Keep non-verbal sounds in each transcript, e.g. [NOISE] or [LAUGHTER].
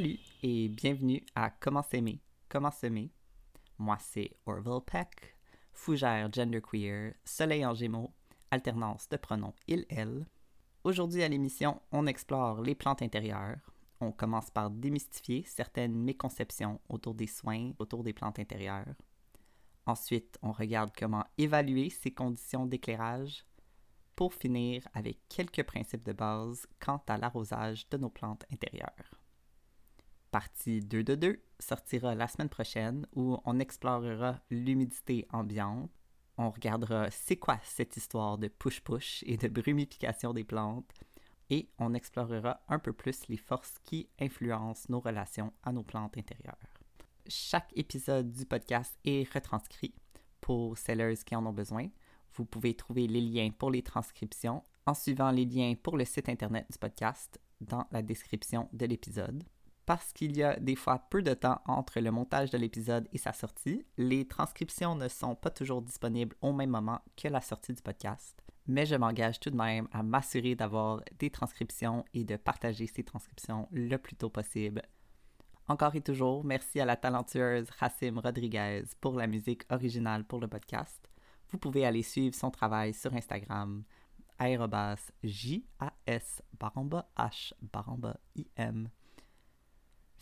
Salut et bienvenue à Comment s'aimer, comment semer. Moi, c'est Orville Peck, fougère genderqueer, soleil en gémeaux, alternance de pronoms il-elle. Aujourd'hui à l'émission, on explore les plantes intérieures. On commence par démystifier certaines méconceptions autour des soins, autour des plantes intérieures. Ensuite, on regarde comment évaluer ces conditions d'éclairage pour finir avec quelques principes de base quant à l'arrosage de nos plantes intérieures. Partie 2 de 2 sortira la semaine prochaine où on explorera l'humidité ambiante. On regardera c'est quoi cette histoire de push-push et de brumification des plantes. Et on explorera un peu plus les forces qui influencent nos relations à nos plantes intérieures. Chaque épisode du podcast est retranscrit pour sellers qui en ont besoin. Vous pouvez trouver les liens pour les transcriptions en suivant les liens pour le site internet du podcast dans la description de l'épisode parce qu'il y a des fois peu de temps entre le montage de l'épisode et sa sortie, les transcriptions ne sont pas toujours disponibles au même moment que la sortie du podcast. Mais je m'engage tout de même à m'assurer d'avoir des transcriptions et de partager ces transcriptions le plus tôt possible. Encore et toujours, merci à la talentueuse Racim Rodriguez pour la musique originale pour le podcast. Vous pouvez aller suivre son travail sur Instagram, aérobas J-A-S baramba H baramba I-M.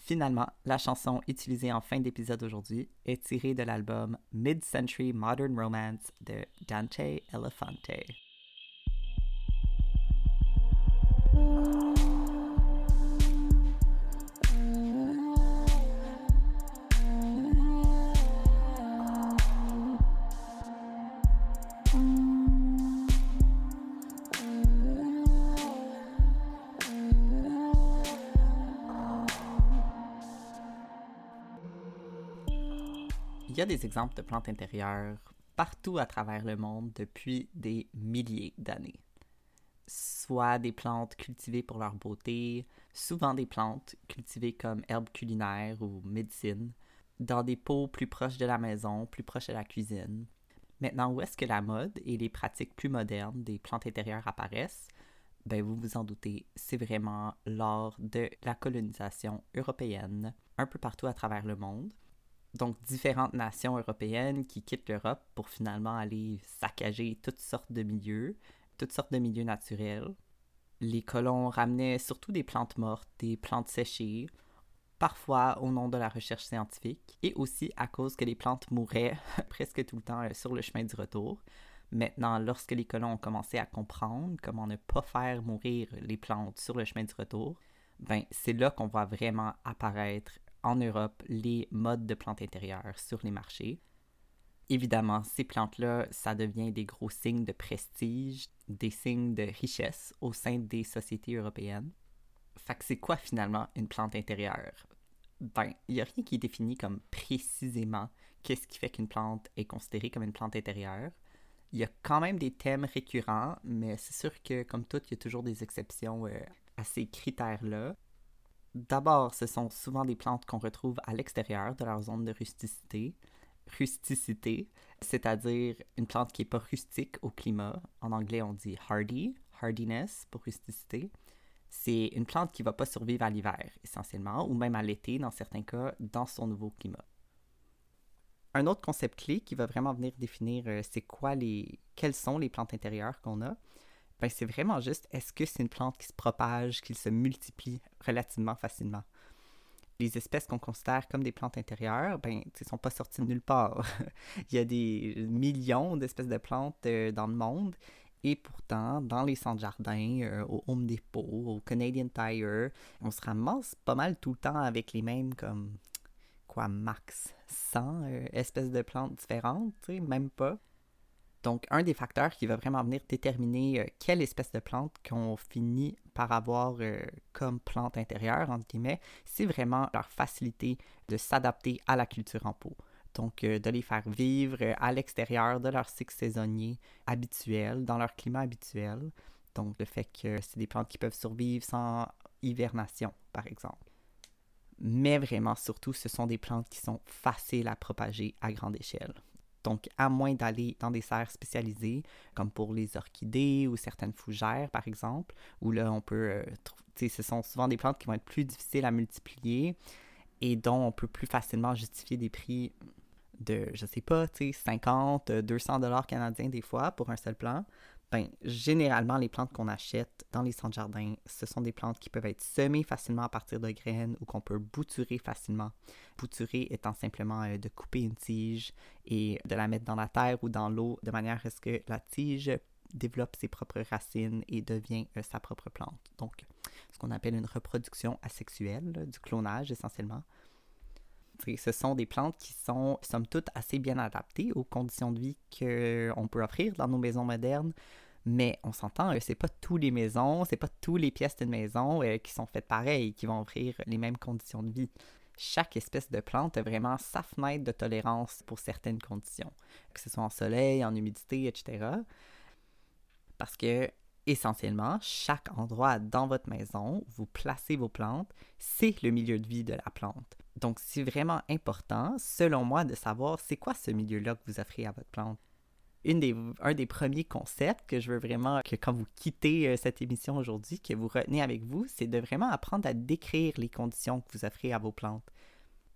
Finalement, la chanson utilisée en fin d'épisode aujourd'hui est tirée de l'album Mid-Century Modern Romance de Dante Elefante. Exemples de plantes intérieures partout à travers le monde depuis des milliers d'années. Soit des plantes cultivées pour leur beauté, souvent des plantes cultivées comme herbes culinaires ou médecine, dans des pots plus proches de la maison, plus proches de la cuisine. Maintenant, où est-ce que la mode et les pratiques plus modernes des plantes intérieures apparaissent? Ben, vous vous en doutez, c'est vraiment lors de la colonisation européenne, un peu partout à travers le monde donc différentes nations européennes qui quittent l'Europe pour finalement aller saccager toutes sortes de milieux, toutes sortes de milieux naturels. Les colons ramenaient surtout des plantes mortes, des plantes séchées, parfois au nom de la recherche scientifique, et aussi à cause que les plantes mouraient [LAUGHS] presque tout le temps euh, sur le chemin du retour. Maintenant, lorsque les colons ont commencé à comprendre comment ne pas faire mourir les plantes sur le chemin du retour, ben c'est là qu'on voit vraiment apparaître en Europe les modes de plantes intérieures sur les marchés. Évidemment, ces plantes-là, ça devient des gros signes de prestige, des signes de richesse au sein des sociétés européennes. Fait que c'est quoi finalement une plante intérieure? Ben, il n'y a rien qui est défini comme précisément qu'est-ce qui fait qu'une plante est considérée comme une plante intérieure. Il y a quand même des thèmes récurrents, mais c'est sûr que comme tout, il y a toujours des exceptions euh, à ces critères-là. D'abord, ce sont souvent des plantes qu'on retrouve à l'extérieur de leur zone de rusticité. Rusticité, c'est-à-dire une plante qui n'est pas rustique au climat. En anglais, on dit hardy, hardiness pour rusticité. C'est une plante qui ne va pas survivre à l'hiver, essentiellement, ou même à l'été, dans certains cas, dans son nouveau climat. Un autre concept clé qui va vraiment venir définir euh, c'est quoi les, quelles sont les plantes intérieures qu'on a, ben, c'est vraiment juste est-ce que c'est une plante qui se propage, qui se multiplie relativement facilement? Les espèces qu'on considère comme des plantes intérieures, ben, ne sont pas sorties de nulle part. [LAUGHS] Il y a des millions d'espèces de plantes euh, dans le monde et pourtant, dans les centres jardins, euh, au Home Depot, au Canadian Tire, on se ramasse pas mal tout le temps avec les mêmes comme quoi max 100 euh, espèces de plantes différentes, même pas. Donc, un des facteurs qui va vraiment venir déterminer euh, quelle espèce de plante qu'on finit par avoir euh, comme plante intérieure, entre guillemets, c'est vraiment leur facilité de s'adapter à la culture en pot. Donc, euh, de les faire vivre à l'extérieur de leur cycle saisonnier habituel, dans leur climat habituel. Donc, le fait que c'est des plantes qui peuvent survivre sans hivernation, par exemple. Mais vraiment, surtout, ce sont des plantes qui sont faciles à propager à grande échelle Donc, à moins d'aller dans des serres spécialisées, comme pour les orchidées ou certaines fougères, par exemple, où là, on peut euh, trouver, ce sont souvent des plantes qui vont être plus difficiles à multiplier et dont on peut plus facilement justifier des prix de, je sais pas, 50, 200 dollars canadiens des fois pour un seul plant. Ben, généralement, les plantes qu'on achète dans les centres jardins, ce sont des plantes qui peuvent être semées facilement à partir de graines ou qu'on peut bouturer facilement. Bouturer étant simplement euh, de couper une tige et de la mettre dans la terre ou dans l'eau de manière à ce que la tige développe ses propres racines et devient euh, sa propre plante. Donc, ce qu'on appelle une reproduction asexuelle, du clonage essentiellement. Ce sont des plantes qui sont, somme toute, assez bien adaptées aux conditions de vie qu'on peut offrir dans nos maisons modernes. Mais on s'entend, euh, c'est pas toutes les maisons, c'est pas toutes les pièces d'une maison euh, qui sont faites pareil, qui vont offrir les mêmes conditions de vie. Chaque espèce de plante a vraiment sa fenêtre de tolérance pour certaines conditions, que ce soit en soleil, en humidité, etc. Parce que essentiellement, chaque endroit dans votre maison où vous placez vos plantes, c'est le milieu de vie de la plante. Donc, c'est vraiment important, selon moi, de savoir c'est quoi ce milieu-là que vous offrez à votre plante. Un des premiers concepts que je veux vraiment que quand vous quittez euh, cette émission aujourd'hui, que vous retenez avec vous, c'est de vraiment apprendre à décrire les conditions que vous offrez à vos plantes.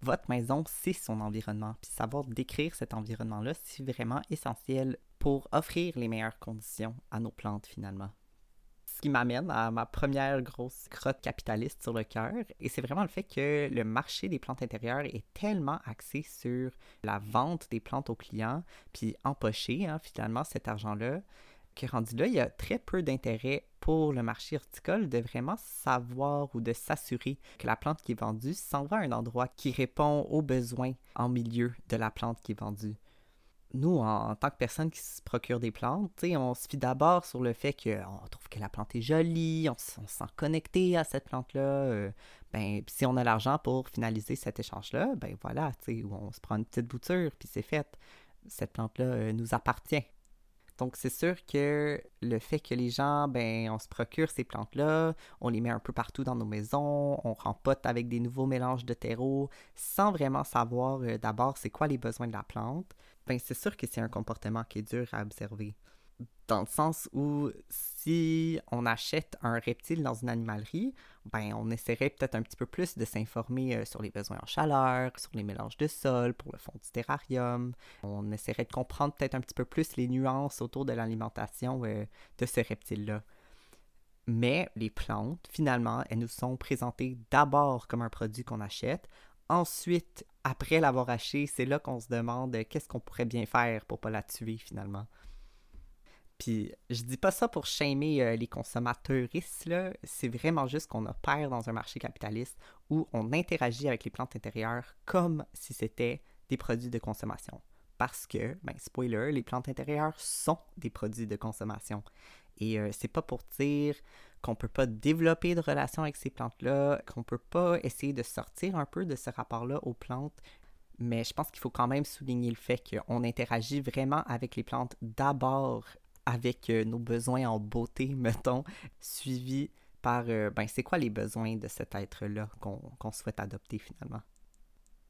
Votre maison, c'est son environnement. Puis savoir décrire cet environnement-là, c'est vraiment essentiel pour offrir les meilleures conditions à nos plantes finalement qui m'amène à ma première grosse crotte capitaliste sur le cœur. Et c'est vraiment le fait que le marché des plantes intérieures est tellement axé sur la vente des plantes aux clients, puis empocher hein, finalement cet argent-là, que rendu là, il y a très peu d'intérêt pour le marché horticole de vraiment savoir ou de s'assurer que la plante qui est vendue s'en va à un endroit qui répond aux besoins en milieu de la plante qui est vendue nous, en, tant que personne qui se procure des plantes, on se fie d'abord sur le fait qu'on trouve que la plante est jolie, on, se sent connecté à cette plante-là. Euh, ben, si on a l'argent pour finaliser cet échange-là, ben voilà, on se prend une petite bouture, puis c'est fait. Cette plante-là euh, nous appartient. Donc, c'est sûr que le fait que les gens, ben, on se procure ces plantes-là, on les met un peu partout dans nos maisons, on rempote avec des nouveaux mélanges de terreau, sans vraiment savoir euh, d'abord c'est quoi les besoins de la plante, ben, c'est sûr que c'est un comportement qui est dur à observer. Dans le sens où si on achète un reptile dans une animalerie, ben on essaierait peut-être un petit peu plus de s'informer euh, sur les besoins en chaleur, sur les mélanges de sol pour le fond du terrarium. On essaierait de comprendre peut-être un petit peu plus les nuances autour de l'alimentation euh, de ce reptile-là. Mais les plantes, finalement, elles nous sont présentées d'abord comme un produit qu'on achète, Ensuite, après l'avoir acheté, c'est là qu'on se demande qu'est-ce qu'on pourrait bien faire pour pas la tuer finalement. Puis je dis pas ça pour shamer euh, les consommateuristes, là. C'est vraiment juste qu'on opère dans un marché capitaliste où on interagit avec les plantes intérieures comme si c'était des produits de consommation. Parce que, ben, spoiler, les plantes intérieures sont des produits de consommation. Et euh, c'est pas pour dire qu'on peut pas développer de relations avec ces plantes-là, qu'on peut pas essayer de sortir un peu de ce rapport-là aux plantes. Mais je pense qu'il faut quand même souligner le fait qu'on interagit vraiment avec les plantes d'abord avec euh, nos besoins en beauté, [LAUGHS] mettons, suivi par, euh, ben, c'est quoi les besoins de cet être-là qu'on souhaite adopter finalement?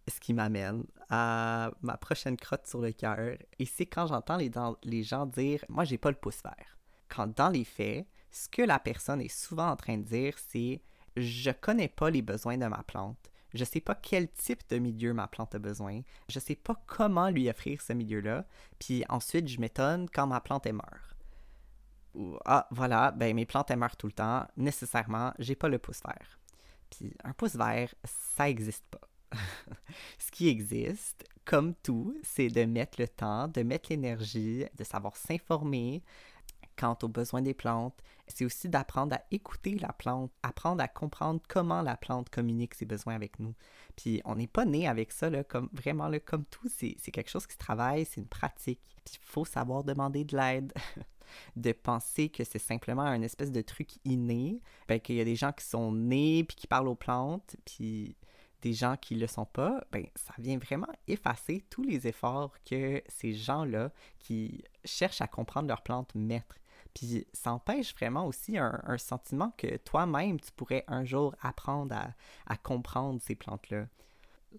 Ce qui m'amène à ma prochaine crotte sur le cœur, et c'est quand j'entends les, les gens dire Moi, j'ai pas le pouce vert. Quand dans les faits, ce que la personne est souvent en train de dire, c'est je connais pas les besoins de ma plante. Je sais pas quel type de milieu ma plante a besoin. Je sais pas comment lui offrir ce milieu-là. Puis ensuite, je m'étonne quand ma plante est meurt. Ou, ah, voilà, ben mes plantes meurent tout le temps. Nécessairement, j'ai pas le pouce vert. Puis un pouce vert, ça existe pas. [LAUGHS] Ce qui existe, comme tout, c'est de mettre le temps, de mettre l'énergie, de savoir s'informer, quant aux besoins des plantes, c'est aussi d'apprendre à écouter la plante, apprendre à comprendre comment la plante communique ses besoins avec nous. Puis on n'est pas né avec ça, là, comme vraiment, là, comme tout, c'est quelque chose qui se travaille, c'est une pratique. Puis il faut savoir demander de l'aide. [LAUGHS] de penser que c'est simplement un espèce de truc inné, ben, qu'il y a des gens qui sont nés puis qui parlent aux plantes, puis des gens qui le sont pas, ben ça vient vraiment effacer tous les efforts que ces gens-là qui cherchent à comprendre leurs plantes mettent. Puis ça empêche vraiment aussi un, sentiment que toi-même, tu pourrais un jour apprendre à, comprendre ces plantes-là.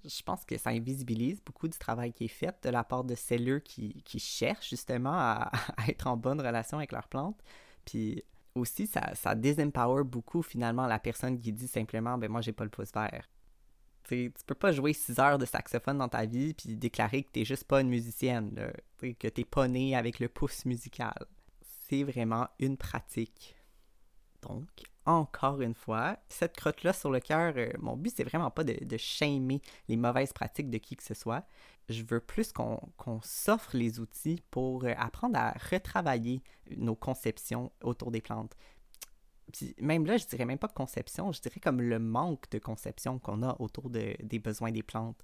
je pense que ça invisibilise beaucoup du travail qui est fait de la part de cellules qui, qui cherchent justement [LAUGHS] à, être en bonne relation avec leurs plantes. Puis aussi, ça, désempower beaucoup finalement la personne qui dit simplement ben moi j'ai pas le pouce vert. tu peux pas jouer 6 heures de saxophone dans ta vie puis déclarer que t'es juste pas une musicienne, là, que t'es pas né avec le pouce musical. C'est vraiment une pratique. Donc, encore une fois, cette crotte-là sur le cœur, euh, mon but, c'est vraiment pas de, de shamer les mauvaises pratiques de qui que ce soit. Je veux plus qu'on s'offre les outils pour euh, apprendre à retravailler nos conceptions autour des plantes. Puis même là, je dirais même pas conception, je dirais comme le manque de conception qu'on a autour de, des besoins des plantes.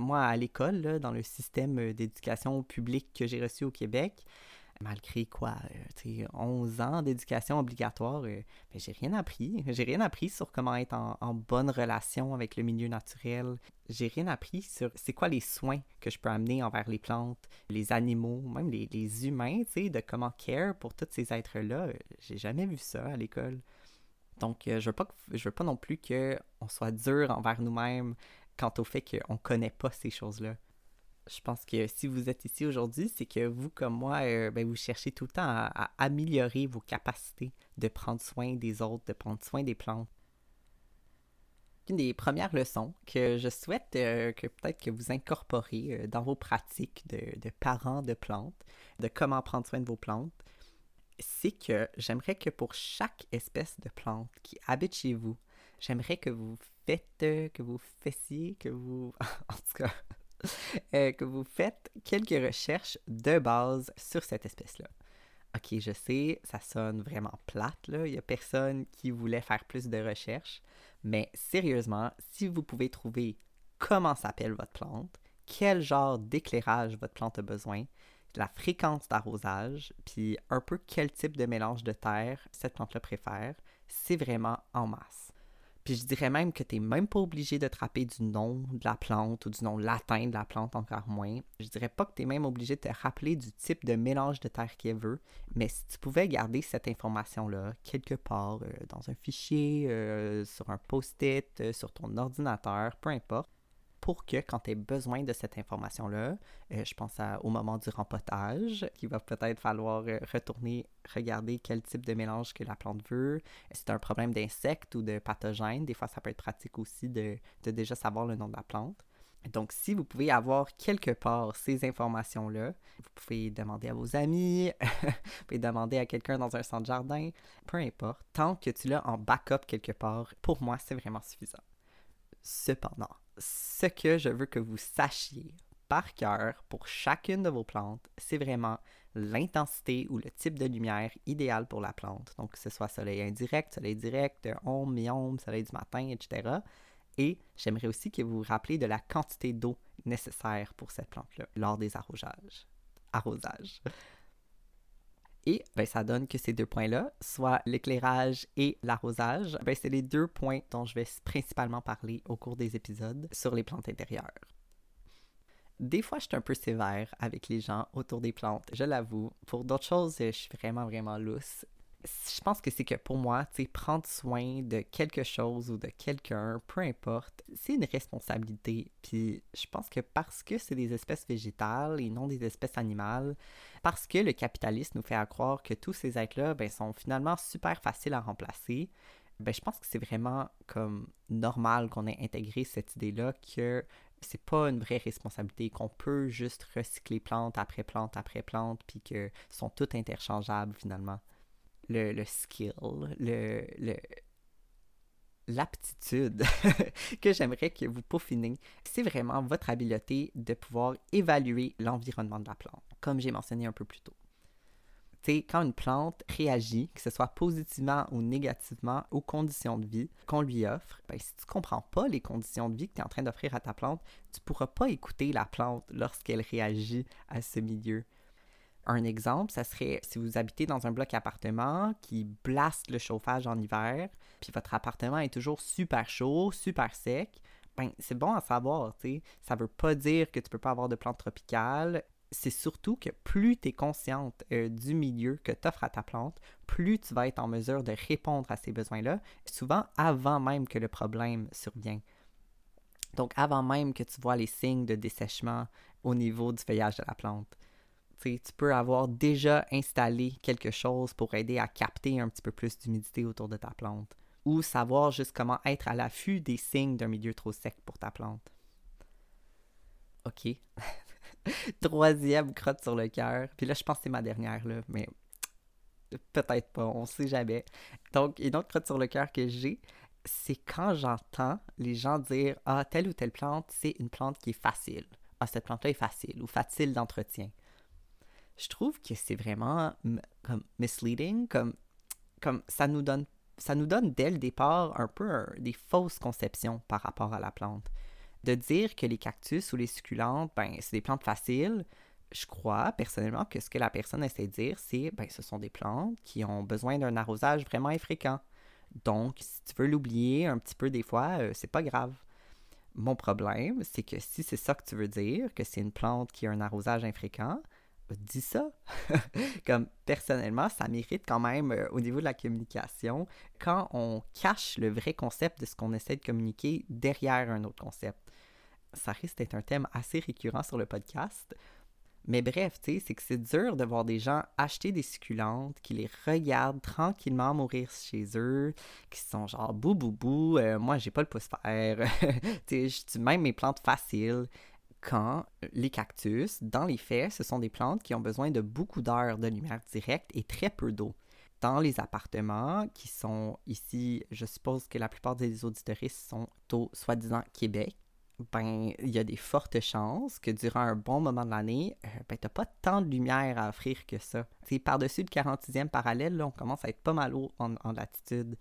Moi, à l'école, dans le système euh, d'éducation publique que j'ai reçu au Québec, malgré quoi, 11 euh, ans d'éducation obligatoire, euh, ben, j'ai rien appris. J'ai rien appris sur comment être en, bonne relation avec le milieu naturel. J'ai rien appris sur c'est quoi les soins que je peux amener envers les plantes, les animaux, même les, humains, de comment care pour tous ces êtres-là. J'ai jamais vu ça à l'école. Donc, euh, je veux pas, je veux pas non plus qu'on soit dur envers nous-mêmes quant au fait qu'on connaît pas ces choses-là je pense que si vous êtes ici aujourd'hui, c'est que vous, comme moi, euh, ben, vous cherchez tout le temps à, améliorer vos capacités de prendre soin des autres, de prendre soin des plantes. Une des premières leçons que je souhaite euh, que peut-être que vous incorporez euh, dans vos pratiques de, parents de plantes, de comment prendre soin de vos plantes, c'est que j'aimerais que pour chaque espèce de plante qui habite chez vous, j'aimerais que vous faites, que vous faissiez, que vous... [LAUGHS] en tout cas, [LAUGHS] Euh, que vous faites quelques recherches de base sur cette espèce-là. Ok, je sais, ça sonne vraiment plate. Il n'y a personne qui voulait faire plus de recherches. Mais sérieusement, si vous pouvez trouver comment s'appelle votre plante, quel genre d'éclairage votre plante a besoin, la fréquence d'arrosage, puis un peu quel type de mélange de terre cette plante-là préfère, c'est vraiment en masse. Je dirais même que tu n'es même pas obligé de te rappeler du nom de la plante ou du nom latin de la plante, encore moins. Je dirais pas que tu même obligé de te rappeler du type de mélange de terre qu'elle veut, mais si tu pouvais garder cette information-là quelque part euh, dans un fichier, euh, sur un post-it, euh, sur ton ordinateur, peu importe, pour que quand tu aies besoin de cette information-là, euh, je pense au moment du rempotage, qu'il va peut-être falloir euh, retourner regarder quel type de mélange que la plante veut. C'est un problème d'insectes ou de pathogènes? Des fois, ça peut être pratique aussi de, de déjà savoir le nom de la plante. Donc, si vous pouvez avoir quelque part ces informations-là, vous pouvez demander à vos amis, [LAUGHS] vous pouvez demander à quelqu'un dans un centre jardin, peu importe. Tant que tu l'as en backup quelque part, pour moi, c'est vraiment suffisant. Cependant, ce que je veux que vous sachiez par cœur pour chacune de vos plantes, c'est vraiment l'intensité ou le type de lumière idéal pour la plante. Donc, que ce soit soleil indirect, soleil direct, ombre, mi-ombre, soleil du matin, etc. Et j'aimerais aussi que vous vous rappeliez de la quantité d'eau nécessaire pour cette plante-là lors des arrosages. Arrosages. Et ben, ça donne que ces deux points-là, soit l'éclairage et l'arrosage, ben, c'est les deux points dont je vais principalement parler au cours des épisodes sur les plantes intérieures. Des fois, je suis un peu sévère avec les gens autour des plantes, je l'avoue. Pour d'autres choses, je suis vraiment, vraiment lousse je pense que c'est que pour moi, tu prendre soin de quelque chose ou de quelqu'un, peu importe, c'est une responsabilité. Puis je pense que parce que c'est des espèces végétales et non des espèces animales, parce que le capitalisme nous fait croire que tous ces êtres-là ben, sont finalement super faciles à remplacer, ben, je pense que c'est vraiment comme normal qu'on ait intégré cette idée-là que c'est pas une vraie responsabilité, qu'on peut juste recycler plante après plante après plante, puis que sont toutes interchangeables finalement le, skill, le, l'aptitude [LAUGHS] que j'aimerais que vous peaufinez, c'est vraiment votre habileté de pouvoir évaluer l'environnement de la plante, comme j'ai mentionné un peu plus tôt. sais, quand une plante réagit, que ce soit positivement ou négativement aux conditions de vie qu'on lui offre, ben, si tu ne comprends pas les conditions de vie que tu es en train d'offrir à ta plante, tu ne pourras pas écouter la plante lorsqu'elle réagit à ce milieu. Un exemple, ça serait si vous habitez dans un bloc appartement qui blaste le chauffage en hiver, puis votre appartement est toujours super chaud, super sec, ben c'est bon à savoir, tu sais. Ça veut pas dire que tu peux pas avoir de plantes tropicales. C'est surtout que plus tu es consciente euh, du milieu que tu offres à ta plante, plus tu vas être en mesure de répondre à ces besoins-là, souvent avant même que le problème survienne. Donc, avant même que tu vois les signes de dessèchement au niveau du feuillage de la plante, tu peux avoir déjà installé quelque chose pour aider à capter un petit peu plus d'humidité autour de ta plante ou savoir juste comment être à l'affût des signes d'un milieu trop sec pour ta plante. OK. [LAUGHS] Troisième crotte sur le cœur. Puis là, je pense que c'est ma dernière, là, mais peut-être pas, on sait jamais. Donc, une autre crotte sur le cœur que j'ai, c'est quand j'entends les gens dire Ah, telle ou telle plante, c'est une plante qui est facile. Ah, cette plante-là est facile ou facile d'entretien. Je trouve que c'est vraiment comme misleading, comme, comme ça nous donne ça nous donne dès le départ un peu des fausses conceptions par rapport à la plante de dire que les cactus ou les succulentes, ben, c'est des plantes faciles, je crois personnellement que ce que la personne essaie de dire, c'est ben, ce sont des plantes qui ont besoin d'un arrosage vraiment infréquent. Donc, si tu veux l'oublier un petit peu des fois, euh, c'est pas grave. Mon problème, c'est que si c'est ça que tu veux dire, que c'est une plante qui a un arrosage infréquent, dis ça? [LAUGHS] Comme personnellement, ça mérite quand même euh, au niveau de la communication quand on cache le vrai concept de ce qu'on essaie de communiquer derrière un autre concept. Ça risque d'être un thème assez récurrent sur le podcast. Mais bref, tu sais, c'est que c'est dur de voir des gens acheter des succulentes, qui les regardent tranquillement mourir chez eux, qui sont genre bou bou bou, moi j'ai pas le pouce faire, [LAUGHS] tu sais, même mes plantes faciles quand les cactus, dans les faits, ce sont des plantes qui ont besoin de beaucoup d'heures de lumière directe et très peu d'eau. Dans les appartements qui sont ici, je suppose que la plupart des auditoristes sont au soi-disant Québec, ben, il y a des fortes chances que durant un bon moment de l'année, euh, ben, pas tant de lumière à offrir que ça. C'est par-dessus le 46e parallèle, là, on commence à être pas mal haut en, latitude.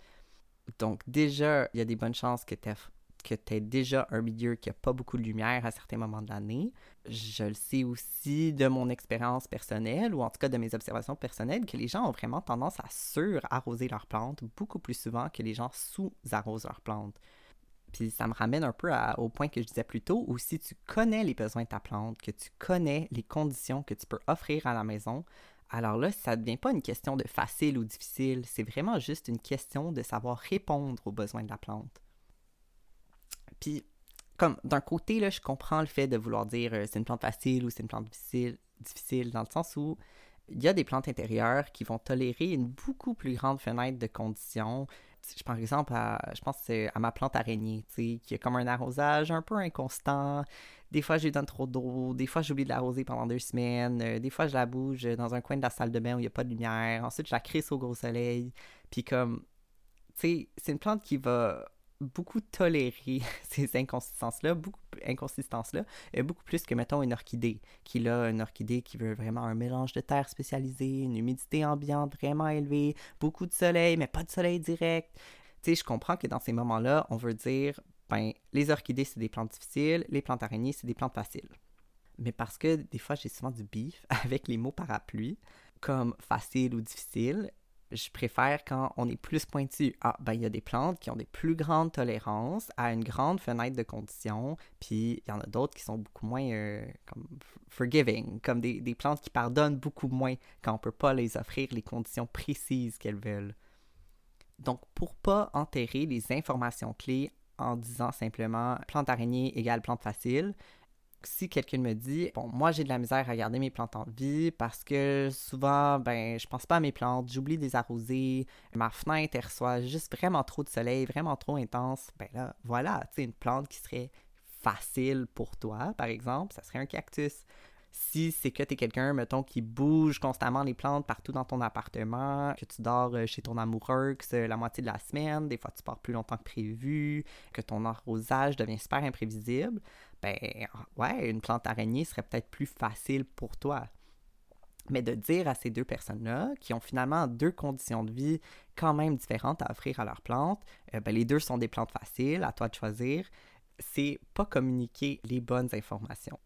Donc, déjà, il y a des bonnes chances que que tu es déjà un milieu qui n'a pas beaucoup de lumière à certains moments de l'année. Je le sais aussi de mon expérience personnelle, ou en tout cas de mes observations personnelles, que les gens ont vraiment tendance à sur-arroser leurs plantes beaucoup plus souvent que les gens sous-arrosent leurs plantes. Puis ça me ramène un peu au point que je disais plus tôt, où si tu connais les besoins de ta plante, que tu connais les conditions que tu peux offrir à la maison, alors là, ça ne devient pas une question de facile ou difficile, c'est vraiment juste une question de savoir répondre aux besoins de la plante. Puis, comme d'un côté, là, je comprends le fait de vouloir dire euh, c'est une plante facile ou c'est une plante difficile, difficile, dans le sens où il y a des plantes intérieures qui vont tolérer une beaucoup plus grande fenêtre de conditions. Je prends exemple à, je pense à ma plante araignée, qui a comme un arrosage un peu inconstant. Des fois, je lui donne trop d'eau. Des fois, j'oublie de l'arroser pendant deux semaines. Euh, des fois, je la bouge dans un coin de la salle de bain où il n'y a pas de lumière. Ensuite, je la crisse au gros soleil. Puis comme, tu sais, c'est une plante qui va beaucoup tolérer [LAUGHS] ces inconsistances-là, beaucoup inconsistances-là, beaucoup plus que, mettons, une orchidée, qui a une orchidée qui veut vraiment un mélange de terre spécialisé, une humidité ambiante vraiment élevée, beaucoup de soleil, mais pas de soleil direct. Tu sais, je comprends que dans ces moments-là, on veut dire, ben, les orchidées, c'est des plantes difficiles, les plantes araignées, c'est des plantes faciles. Mais parce que des fois, j'ai souvent du bif [LAUGHS] avec les mots parapluie, comme facile ou difficile, je préfère quand on est plus pointu. Ah, ben il y a des plantes qui ont des plus grandes tolérances à une grande fenêtre de conditions, puis il y en a d'autres qui sont beaucoup moins euh, comme forgiving, comme des, des, plantes qui pardonnent beaucoup moins quand on peut pas les offrir les conditions précises qu'elles veulent. Donc, pour pas enterrer les informations clés en disant simplement plante araignée égale plante facile, si quelqu'un me dit bon moi j'ai de la misère à garder mes plantes en vie parce que souvent ben je pense pas à mes plantes, j'oublie de les arroser, ma fenêtre reçoit juste vraiment trop de soleil, vraiment trop intense, ben là voilà, tu sais une plante qui serait facile pour toi par exemple, ça serait un cactus. Si c'est que tu es quelqu'un, mettons, qui bouge constamment les plantes partout dans ton appartement, que tu dors euh, chez ton amoureux la moitié de la semaine, des fois tu pars plus longtemps que prévu, que ton arrosage devient super imprévisible, ben ouais, une plante araignée serait peut-être plus facile pour toi. Mais de dire à ces deux personnes-là, qui ont finalement deux conditions de vie quand même différentes à offrir à leurs plantes, euh, ben les deux sont des plantes faciles, à toi de choisir, c'est pas communiquer les bonnes informations.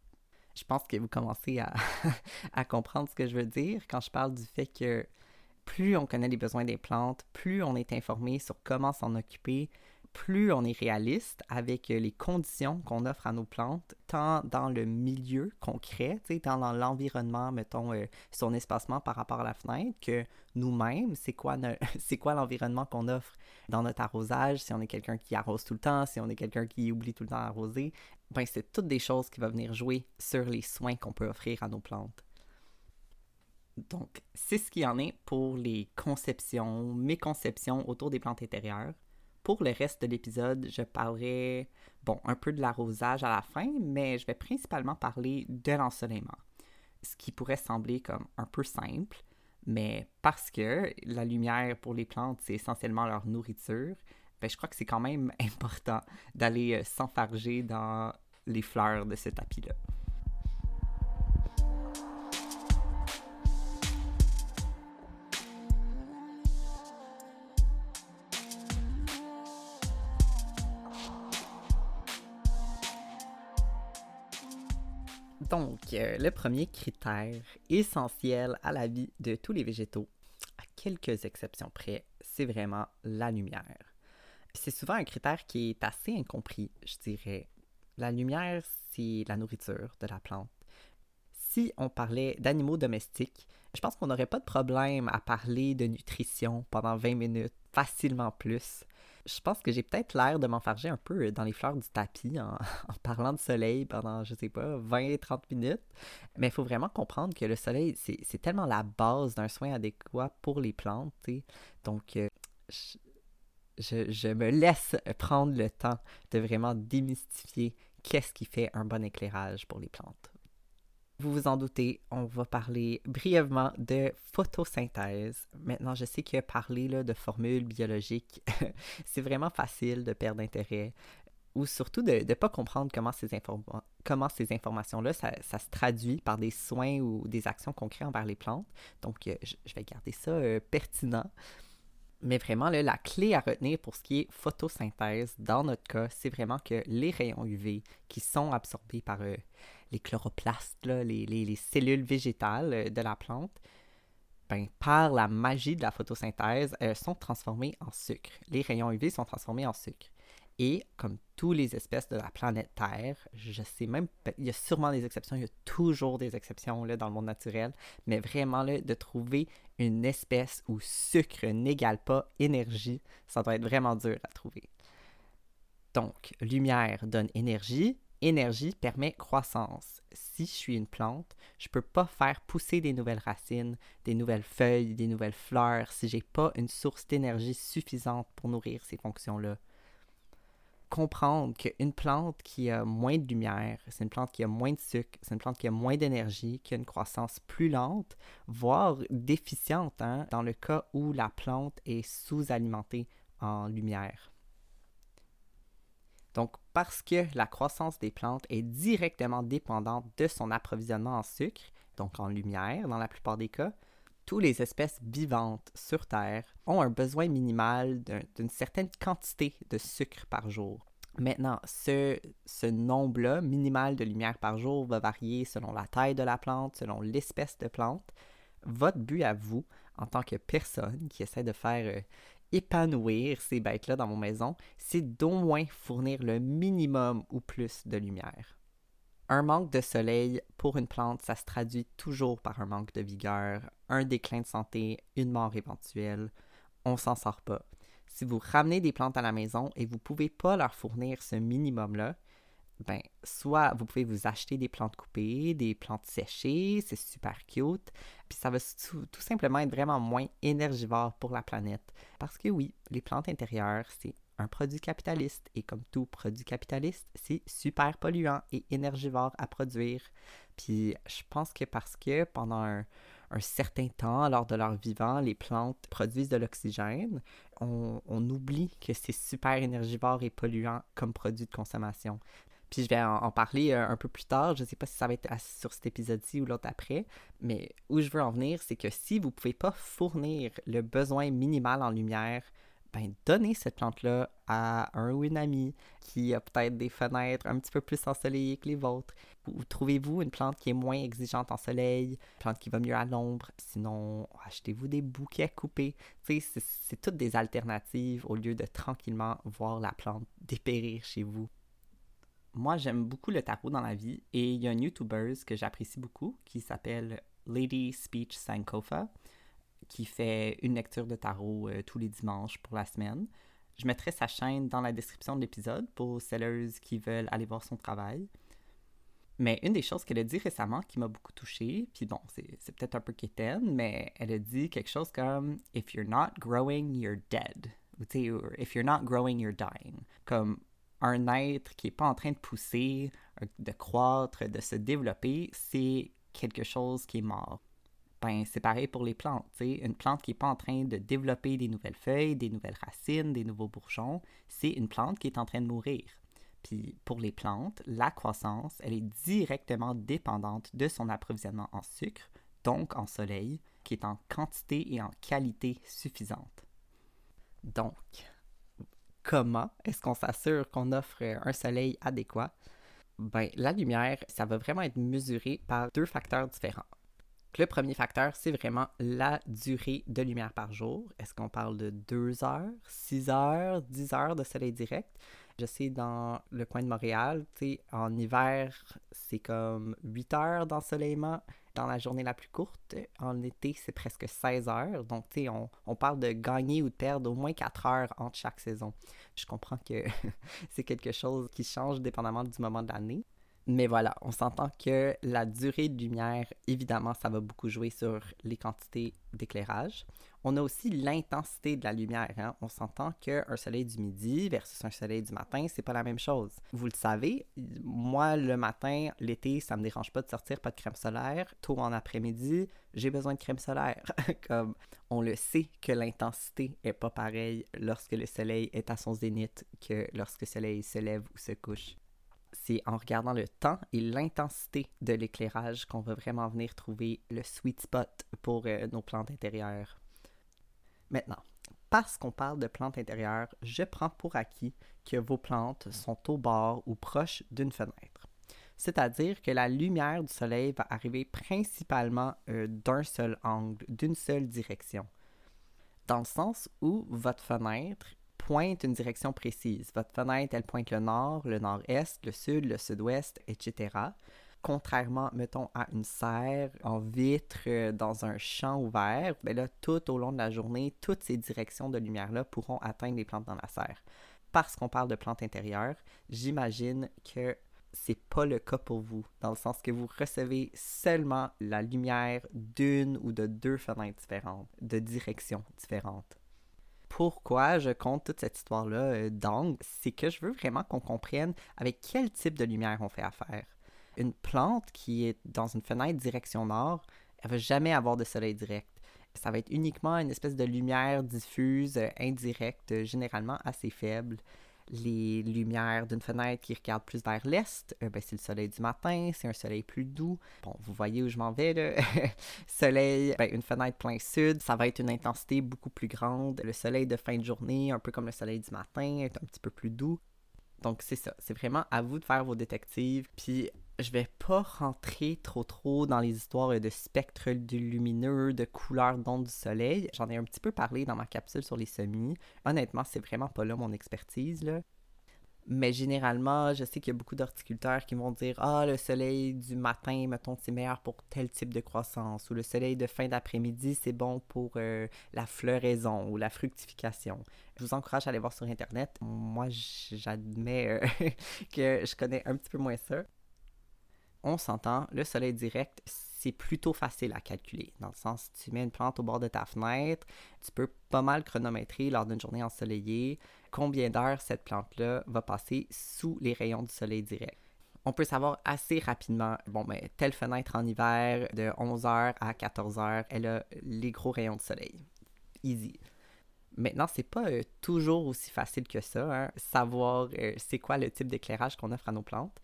Je pense que vous commencez [LAUGHS] à, comprendre ce que je veux dire quand je parle du fait que plus on connaît les besoins des plantes, plus on est informé sur comment s'en occuper, plus on est réaliste avec les conditions qu'on offre à nos plantes, tant dans le milieu concret, tant dans l'environnement, mettons, euh, son espacement par rapport à la fenêtre, que nous-mêmes, [LAUGHS] c'est quoi l'environnement qu'on offre dans notre arrosage, si on est quelqu'un qui arrose tout le temps, si on est quelqu'un qui oublie tout le temps d'arroser, ben c'est toutes des choses qui vont venir jouer sur les soins qu'on peut offrir à nos plantes. Donc, c'est ce qu'il y en est pour les conceptions, mes conceptions autour des plantes intérieures. Pour le reste de l'épisode, je parlerai, bon, un peu de l'arrosage à la fin, mais je vais principalement parler de l'ensoleillement. Ce qui pourrait sembler comme un peu simple, mais parce que la lumière pour les plantes, c'est essentiellement leur nourriture, ben, je crois que c'est quand même [LAUGHS] important d'aller euh, s'enfarger dans les fleurs de ce tapis-là. Donc, euh, le premier critère essentiel à la vie de tous les végétaux, à quelques exceptions près, c'est vraiment la lumière. C'est souvent un critère qui est assez incompris, je dirais. La lumière, c'est la nourriture de la plante. Si on parlait d'animaux domestiques, je pense qu'on n'aurait pas de problème à parler de nutrition pendant 20 minutes, facilement plus. Je pense que j'ai peut-être l'air de m'enfarger un peu dans les fleurs du tapis en, [LAUGHS] parlant de soleil pendant, je sais pas, 20-30 minutes. Mais il faut vraiment comprendre que le soleil, c'est tellement la base d'un soin adéquat pour les plantes. Donc, euh, je, je, me laisse prendre le temps de vraiment démystifier qu'est-ce qui fait un bon éclairage pour les plantes. Vous vous en doutez, on va parler brièvement de photosynthèse. Maintenant, je sais que parler de formules biologiques, [LAUGHS] c'est vraiment facile de perdre intérêt ou surtout de ne pas comprendre comment ces, comment ces informations-là, ça, se traduit par des soins ou des actions concrètes envers les plantes. Donc, euh, je, vais garder ça euh, pertinent. Mais vraiment, la clé à retenir pour ce qui est photosynthèse, dans notre cas, c'est vraiment que les rayons UV qui sont absorbés par euh, les chloroplastes, les, cellules végétales euh, de la plante, ben, par la magie de la photosynthèse, euh, sont transformés en sucre. Les rayons UV sont transformés en sucre. Et comme toutes les espèces de la planète Terre, je sais même, il y a sûrement des exceptions, il y a toujours des exceptions dans le monde naturel, mais vraiment là, de trouver une espèce où sucre n'égale pas énergie, ça doit être vraiment dur à trouver. Donc, lumière donne énergie, énergie permet croissance. Si je suis une plante, je ne peux pas faire pousser des nouvelles racines, des nouvelles feuilles, des nouvelles fleurs si j'ai pas une source d'énergie suffisante pour nourrir ces fonctions-là comprendre qu'une plante qui a moins de lumière, c'est une plante qui a moins de sucre, c'est une plante qui a moins d'énergie, qui a une croissance plus lente, voire déficiente hein, dans le cas où la plante est sous-alimentée en lumière. Donc, parce que la croissance des plantes est directement dépendante de son approvisionnement en sucre, donc en lumière dans la plupart des cas, toutes les espèces vivantes sur Terre ont un besoin minimal d'une certaine quantité de sucre par jour. Maintenant, ce, nombre-là, minimal de lumière par jour, va varier selon la taille de la plante, selon l'espèce de plante. Votre but à vous, en tant que personne qui essaie de faire euh, épanouir ces bêtes-là dans mon maison, c'est d'au moins fournir le minimum ou plus de lumière. Un manque de soleil pour une plante, ça se traduit toujours par un manque de vigueur, un déclin de santé, une mort éventuelle. On s'en sort pas. Si vous ramenez des plantes à la maison et vous pouvez pas leur fournir ce minimum-là, ben, soit vous pouvez vous acheter des plantes coupées, des plantes séchées, c'est super cute, puis ça va tout, tout, simplement être vraiment moins énergivore pour la planète. Parce que oui, les plantes intérieures, c'est un produit capitaliste. Et comme tout produit capitaliste, c'est super polluant et énergivore à produire. Puis je pense que parce que pendant un, certain temps, lors de leur vivant, les plantes produisent de l'oxygène, on, oublie que c'est super énergivore et polluant comme produit de consommation. Puis je vais en, parler un, peu plus tard. Je ne sais pas si ça va être sur cet épisode-ci ou l'autre après. Mais où je veux en venir, c'est que si vous ne pouvez pas fournir le besoin minimal en lumière ben, donnez cette plante-là à un ou une amie qui a peut-être des fenêtres un petit peu plus ensoleillées que les vôtres. Ou trouvez-vous une plante qui est moins exigeante en soleil, une plante qui va mieux à l'ombre? Sinon, achetez-vous des bouquets coupés. C'est toutes des alternatives au lieu de tranquillement voir la plante dépérir chez vous. Moi, j'aime beaucoup le tarot dans la vie et il y a une YouTuber que j'apprécie beaucoup qui s'appelle Lady Speech Sankofa qui fait une lecture de tarot euh, tous les dimanches pour la semaine. Je mettrai sa chaîne dans la description de l'épisode pour celles qui veulent aller voir son travail. Mais une des choses qu'elle a dit récemment qui m'a beaucoup touchée, puis bon, c'est peut-être un peu quétaine, mais elle a dit quelque chose comme If you're not growing, you're dead. Ou If you're not growing, you're dying. Comme un être qui n'est pas en train de pousser, de croître, de se développer, c'est quelque chose qui est mort ben, c'est pareil pour les plantes. Une plante qui n'est pas en train de développer des nouvelles feuilles, des nouvelles racines, des nouveaux bourgeons, c'est une plante qui est en train de mourir. Puis pour les plantes, la croissance, elle est directement dépendante de son approvisionnement en sucre, donc en soleil, qui est en quantité et en qualité suffisante. Donc, comment est-ce qu'on s'assure qu'on offre un soleil adéquat? Ben, la lumière, ça va vraiment être mesuré par deux facteurs différents. Le premier facteur, c'est vraiment la durée de lumière par jour. Est-ce qu'on parle de 2 heures, 6 heures, 10 heures de soleil direct? Je sais, dans le coin de Montréal, en hiver, c'est comme 8 heures d'ensoleillement dans la journée la plus courte. En été, c'est presque 16 heures. Donc, on, on, parle de gagner ou de perdre au moins 4 heures entre chaque saison. Je comprends que [LAUGHS] c'est quelque chose qui change dépendamment du moment de l'année. Mais voilà, on s'entend que la durée de lumière, évidemment, ça va beaucoup jouer sur les quantités d'éclairage. On a aussi l'intensité de la lumière. Hein. On s'entend qu'un soleil du midi versus un soleil du matin, c'est pas la même chose. Vous le savez, moi, le matin, l'été, ça me dérange pas de sortir, pas de crème solaire. Tôt en après-midi, j'ai besoin de crème solaire. [LAUGHS] Comme on le sait que l'intensité est pas pareille lorsque le soleil est à son zénith que lorsque le soleil se lève ou se couche c'est en regardant le temps et l'intensité de l'éclairage qu'on va vraiment venir trouver le sweet spot pour euh, nos plantes intérieures. Maintenant, parce qu'on parle de plantes intérieures, je prends pour acquis que vos plantes sont au bord ou proches d'une fenêtre. C'est-à-dire que la lumière du soleil va arriver principalement euh, d'un seul angle, d'une seule direction. Dans le sens où votre fenêtre pointe une direction précise. Votre fenêtre, elle pointe le nord, le nord-est, le sud, le sud-ouest, etc. Contrairement, mettons, à une serre en vitre euh, dans un champ ouvert, bien là, tout au long de la journée, toutes ces directions de lumière-là pourront atteindre les plantes dans la serre. Parce qu'on parle de plantes intérieures, j'imagine que c'est pas le cas pour vous, dans le sens que vous recevez seulement la lumière d'une ou de deux fenêtres différentes, de directions différentes pourquoi je compte toute cette histoire-là euh, d'angle, c'est que je veux vraiment qu'on comprenne avec quel type de lumière on fait affaire. Une plante qui est dans une fenêtre direction nord, elle va jamais avoir de soleil direct. Ça va être uniquement une espèce de lumière diffuse, euh, indirecte, généralement assez faible les lumières d'une fenêtre qui regarde plus vers l'est, euh, ben, c'est le soleil du matin, c'est un soleil plus doux. Bon, vous voyez où je m'en vais, là. [LAUGHS] soleil, ben, une fenêtre plein sud, ça va être une intensité beaucoup plus grande. Le soleil de fin de journée, un peu comme le soleil du matin, est un petit peu plus doux. Donc c'est ça, c'est vraiment à vous de faire vos détectives. Puis je vais pas rentrer trop trop dans les histoires de spectres lumineux, de couleurs d'ondes du soleil. J'en ai un petit peu parlé dans ma capsule sur les semis. Honnêtement, c'est vraiment pas là mon expertise là. Mais généralement, je sais qu'il y a beaucoup d'horticulteurs qui vont dire Ah, le soleil du matin, mettons, c'est meilleur pour tel type de croissance. Ou le soleil de fin d'après-midi, c'est bon pour euh, la floraison ou la fructification. Je vous encourage à aller voir sur Internet. Moi, j'admets euh, [LAUGHS] que je connais un petit peu moins ça on s'entend, le soleil direct, c'est plutôt facile à calculer. Dans le sens, tu mets une plante au bord de ta fenêtre, tu peux pas mal chronométrer lors d'une journée ensoleillée combien d'heures cette plante-là va passer sous les rayons du soleil direct. On peut savoir assez rapidement, bon, ben, telle fenêtre en hiver, de 11h à 14h, elle a les gros rayons de soleil. Easy. Maintenant, c'est pas euh, toujours aussi facile que ça, hein, savoir euh, c'est quoi le type d'éclairage qu'on offre à nos plantes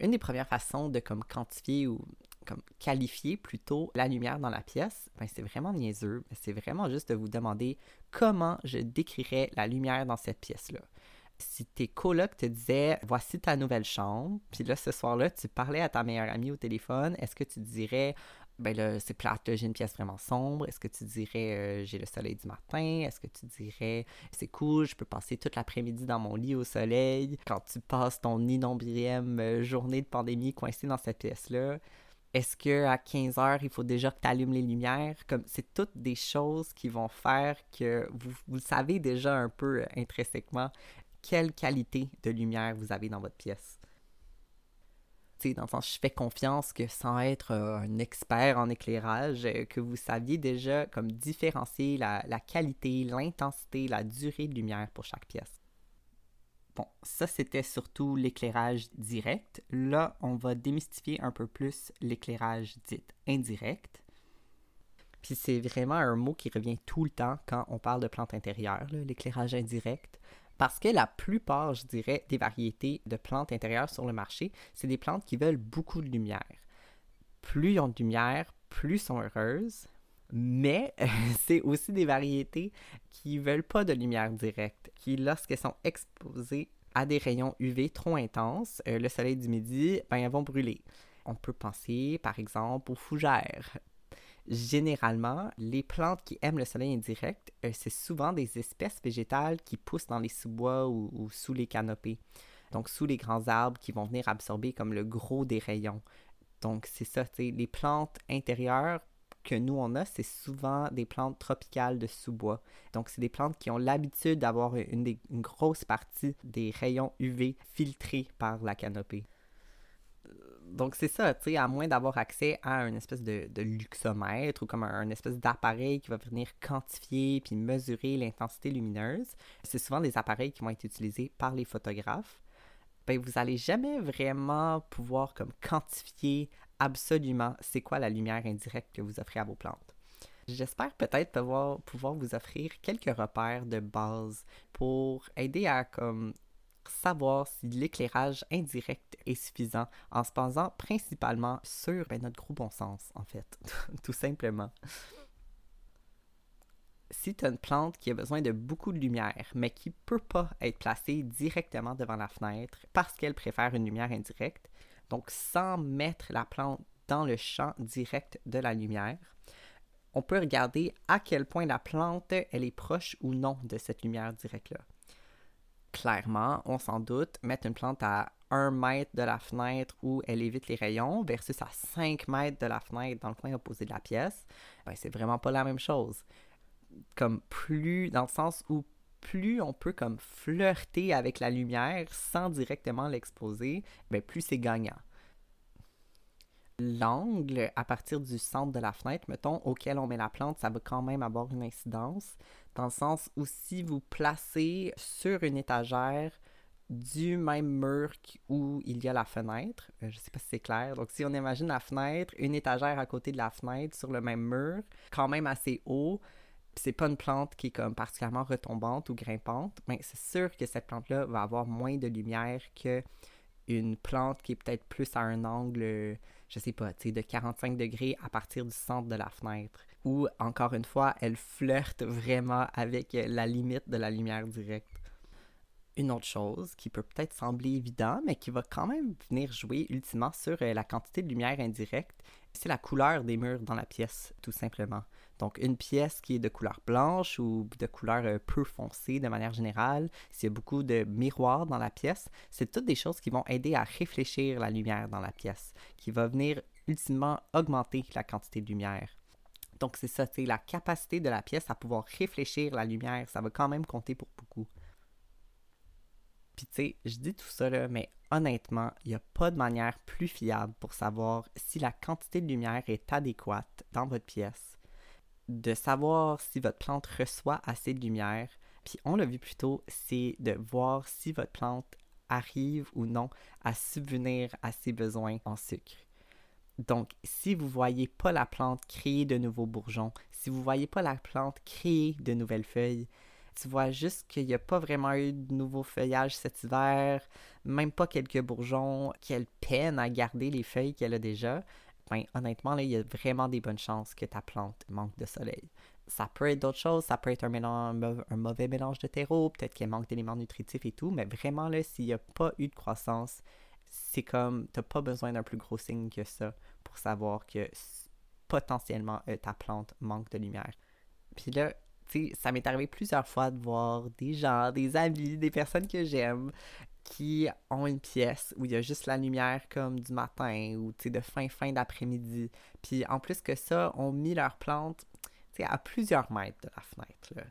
une des premières façons de comme quantifier ou comme qualifier plutôt la lumière dans la pièce, ben c'est vraiment niaiseux. C'est vraiment juste de vous demander comment je décrirais la lumière dans cette pièce-là. Si tes colocs te disaient voici ta nouvelle chambre, puis là ce soir-là tu parlais à ta meilleure amie au téléphone, est-ce que tu dirais ben là, c'est plate, j'ai une pièce vraiment sombre. Est-ce que tu dirais euh, j'ai le soleil du matin? Est-ce que tu dirais c'est cool, je peux passer toute l'après-midi dans mon lit au soleil quand tu passes ton innombrième euh, journée de pandémie coincée dans cette pièce-là? Est-ce que à 15 heures, il faut déjà que tu allumes les lumières? Comme c'est toutes des choses qui vont faire que vous, vous savez déjà un peu euh, intrinsèquement quelle qualité de lumière vous avez dans votre pièce dans le sens, je fais confiance que sans être euh, un expert en éclairage, euh, que vous saviez déjà comme différencier la qualité, l'intensité, la durée de lumière pour chaque pièce. Bon, ça c'était surtout l'éclairage direct. Là, on va démystifier un peu plus l'éclairage dit indirect. Puis c'est vraiment un mot qui revient tout le temps quand on parle de plantes intérieures, l'éclairage indirect. Parce que la plupart, je dirais, des variétés de plantes intérieures sur le marché, c'est des plantes qui veulent beaucoup de lumière. Plus ils ont de lumière, plus sont heureuses. Mais [LAUGHS] c'est aussi des variétés qui veulent pas de lumière directe, qui, lorsqu'elles sont exposées à des rayons UV trop intenses, euh, le soleil du midi, ben, elles vont brûler. On peut penser, par exemple, aux fougères, Généralement, les plantes qui aiment le soleil indirect, euh, c'est souvent des espèces végétales qui poussent dans les sous-bois ou, sous les canopées. Donc, sous les grands arbres qui vont venir absorber comme le gros des rayons. Donc, c'est ça, les plantes intérieures que nous on a, c'est souvent des plantes tropicales de sous-bois. Donc, c'est des plantes qui ont l'habitude d'avoir une, grosse partie des rayons UV filtrés par la canopée donc c'est ça, tu sais, à moins d'avoir accès à une espèce de, luxomètre ou comme un, espèce d'appareil qui va venir quantifier puis mesurer l'intensité lumineuse, c'est souvent des appareils qui vont être utilisés par les photographes. Ben, vous n'allez jamais vraiment pouvoir comme quantifier absolument c'est quoi la lumière indirecte que vous offrez à vos plantes. J'espère peut-être pouvoir, vous offrir quelques repères de base pour aider à savoir si l'éclairage indirect est suffisant en se basant principalement sur ben, notre gros bon sens, en fait, [LAUGHS] tout simplement. Si tu une plante qui a besoin de beaucoup de lumière, mais qui ne peut pas être placée directement devant la fenêtre parce qu'elle préfère une lumière indirecte, donc sans mettre la plante dans le champ direct de la lumière, on peut regarder à quel point la plante elle est proche ou non de cette lumière directe-là clairement, on s'en doute, mettre une plante à 1 mètre de la fenêtre où elle évite les rayons versus à 5 mètres de la fenêtre dans le coin opposé de la pièce, ben, c'est vraiment pas la même chose. Comme plus, dans le sens où plus on peut comme flirter avec la lumière sans directement l'exposer, ben plus c'est gagnant. L'angle à partir du centre de la fenêtre, mettons, auquel on met la plante, ça va quand même avoir une incidence dans le sens où si vous placez sur une étagère du même mur où il y a la fenêtre, euh, je ne sais pas si c'est clair, donc si on imagine la fenêtre, une étagère à côté de la fenêtre sur le même mur, quand même assez haut, c'est pas une plante qui est comme particulièrement retombante ou grimpante, mais c'est sûr que cette plante-là va avoir moins de lumière que une plante qui est peut-être plus à un angle, je sais pas, de 45 degrés à partir du centre de la fenêtre où, encore une fois, elle flirte vraiment avec la limite de la lumière directe. Une autre chose qui peut peut-être sembler évident, mais qui va quand même venir jouer ultimement sur euh, la quantité de lumière indirecte, c'est la couleur des murs dans la pièce, tout simplement. Donc, une pièce qui est de couleur blanche ou de couleur euh, peu foncée de manière générale, s'il y a beaucoup de miroirs dans la pièce, c'est toutes des choses qui vont aider à réfléchir la lumière dans la pièce, qui va venir ultimement augmenter la quantité de lumière. Donc, c'est ça, c'est la capacité de la pièce à pouvoir réfléchir la lumière, ça va quand même compter pour beaucoup. Puis, tu sais, je dis tout ça, là, mais honnêtement, il n'y a pas de manière plus fiable pour savoir si la quantité de lumière est adéquate dans votre pièce, de savoir si votre plante reçoit assez de lumière. Puis, on l'a vu plus tôt, c'est de voir si votre plante arrive ou non à subvenir à ses besoins en sucre. Donc, si vous ne voyez pas la plante créer de nouveaux bourgeons, si vous ne voyez pas la plante créer de nouvelles feuilles, tu vois juste qu'il n'y a pas vraiment eu de nouveaux feuillages cet hiver, même pas quelques bourgeons, qu'elle peine à garder les feuilles qu'elle a déjà, ben, honnêtement, là, il y a vraiment des bonnes chances que ta plante manque de soleil. Ça peut être d'autres choses, ça peut être un, un mauvais mélange de terreau, peut-être qu'elle manque d'éléments nutritifs et tout, mais vraiment, là, s'il n'y a pas eu de croissance, c'est comme, tu n'as pas besoin d'un plus gros signe que ça pour savoir que potentiellement euh, ta plante manque de lumière. Puis là, tu sais, ça m'est arrivé plusieurs fois de voir des gens, des amis, des personnes que j'aime qui ont une pièce où il y a juste la lumière comme du matin ou de fin fin d'après-midi. Puis en plus que ça, ont mis leur plante à plusieurs mètres de la fenêtre.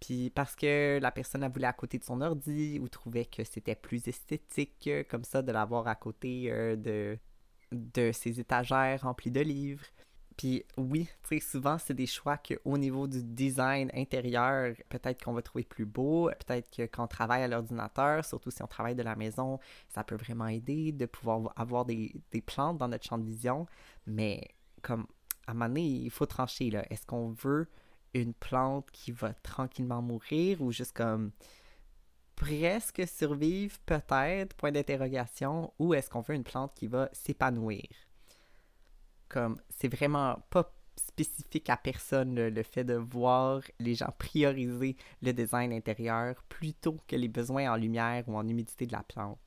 Puis parce que la personne a voulu à côté de son ordi ou trouvait que c'était plus esthétique comme ça de l'avoir à côté euh, de, de ses étagères remplies de livres. Puis oui, tu sais, souvent, c'est des choix qu'au niveau du design intérieur, peut-être qu'on va trouver plus beau, peut-être que quand on travaille à l'ordinateur, surtout si on travaille de la maison, ça peut vraiment aider de pouvoir avoir des, plantes dans notre champ de vision. Mais comme à un moment donné, il faut trancher, là. Est-ce qu'on veut une plante qui va tranquillement mourir ou juste comme presque survivre, peut-être, point d'interrogation, ou est-ce qu'on veut une plante qui va s'épanouir? Comme, c'est vraiment pas spécifique à personne le, fait de voir les gens prioriser le design intérieur plutôt que les besoins en lumière ou en humidité de la plante.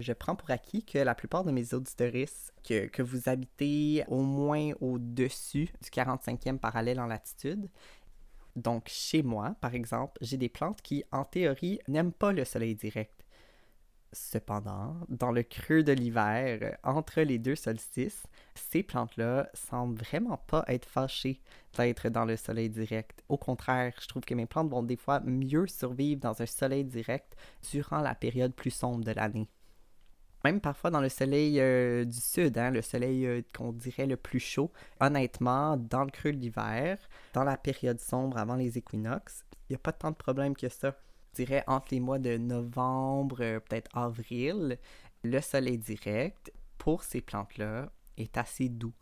Je prends pour acquis que la plupart de mes auditoristes, que, que vous habitez au moins au-dessus du 45e parallèle en latitude, donc chez moi, par exemple, j'ai des plantes qui, en théorie, n'aiment pas le soleil direct. Cependant, dans le creux de l'hiver, entre les deux solstices, ces plantes-là semblent vraiment pas être fâchées d'être dans le soleil direct. Au contraire, je trouve que mes plantes vont des fois mieux survivre dans un soleil direct durant la période plus sombre de l'année. Même parfois dans le soleil euh, du sud, hein, le soleil euh, qu'on dirait le plus chaud. Honnêtement, dans le creux de l'hiver, dans la période sombre avant les équinoxes, il n'y a pas tant de problèmes que ça je dirais entre les mois de novembre, euh, peut-être avril, le soleil direct pour ces plantes-là est assez doux.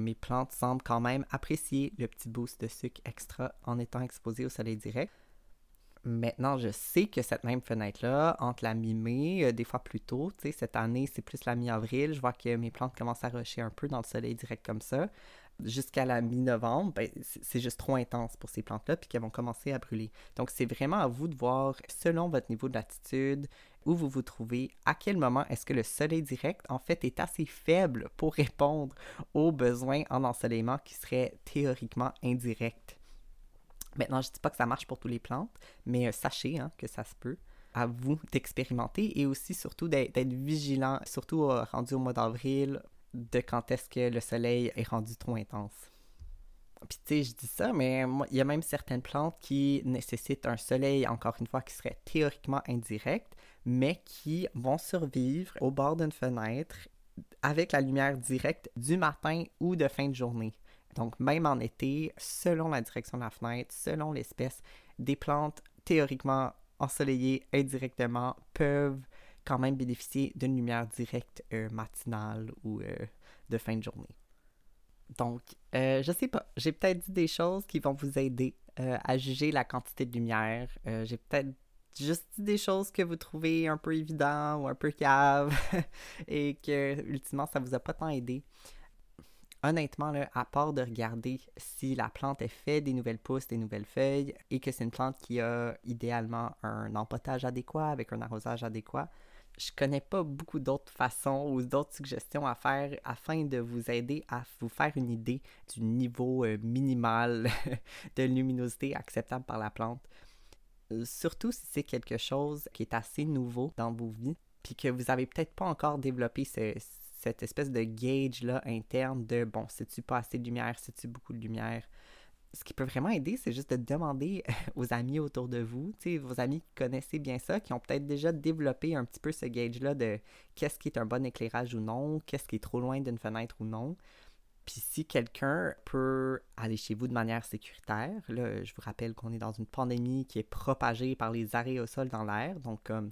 Mes plantes semblent quand même apprécier le petit boost de sucre extra en étant exposées au soleil direct. Maintenant, je sais que cette même fenêtre-là, entre la mi-mai, euh, des fois plus tôt, cette année, c'est plus la mi-avril, je vois que mes plantes commencent à rocher un peu dans le soleil direct comme ça jusqu'à la mi-novembre, ben, c'est juste trop intense pour ces plantes-là, puis qu'elles vont commencer à brûler. Donc, c'est vraiment à vous de voir, selon votre niveau de latitude, où vous vous trouvez, à quel moment est-ce que le soleil direct, en fait, est assez faible pour répondre aux besoins en ensoleillement qui seraient théoriquement indirects. Maintenant, je ne dis pas que ça marche pour toutes les plantes, mais euh, sachez hein, que ça se peut à vous d'expérimenter et aussi surtout d'être vigilant, surtout euh, rendu au mois d'avril, de quand est-ce que le soleil est rendu trop intense. Puis tu sais, je dis ça, mais il y a même certaines plantes qui nécessitent un soleil, encore une fois, qui serait théoriquement indirect, mais qui vont survivre au bord d'une fenêtre avec la lumière directe du matin ou de fin de journée. Donc même en été, selon la direction de la fenêtre, selon l'espèce, des plantes théoriquement ensoleillées indirectement peuvent quand même bénéficier d'une lumière directe euh, matinale ou euh, de fin de journée. Donc, euh, je sais pas, j'ai peut-être dit des choses qui vont vous aider à juger la quantité de lumière. j'ai peut-être juste dit des choses que vous trouvez un peu évidentes ou un peu cave [LAUGHS] et que, ultimement, ça vous a pas tant aidé. Honnêtement, là, à part de regarder si la plante est faite des nouvelles pousses, des nouvelles feuilles et que c'est une plante qui a idéalement un empotage adéquat avec un arrosage adéquat, je connais pas beaucoup d'autres façons ou d'autres suggestions à faire afin de vous aider à vous faire une idée du niveau euh, minimal [LAUGHS] de luminosité acceptable par la plante. Euh, surtout si c'est quelque chose qui est assez nouveau dans vos vies, puis que vous avez peut-être pas encore développé cette espèce de gauge là interne de bon, c'est-tu pas assez de lumière, c'est-tu beaucoup de lumière? Ce qui peut vraiment aider, c'est juste de demander aux amis autour de vous, vos amis qui connaissez bien ça, qui ont peut-être déjà développé un petit peu ce gauge-là de qu'est-ce qui est un bon éclairage ou non, qu'est-ce qui est trop loin d'une fenêtre ou non. Puis si quelqu'un peut aller chez vous de manière sécuritaire, là, je vous rappelle qu'on est dans une pandémie qui est propagée par les arrêts au sol dans l'air, donc comme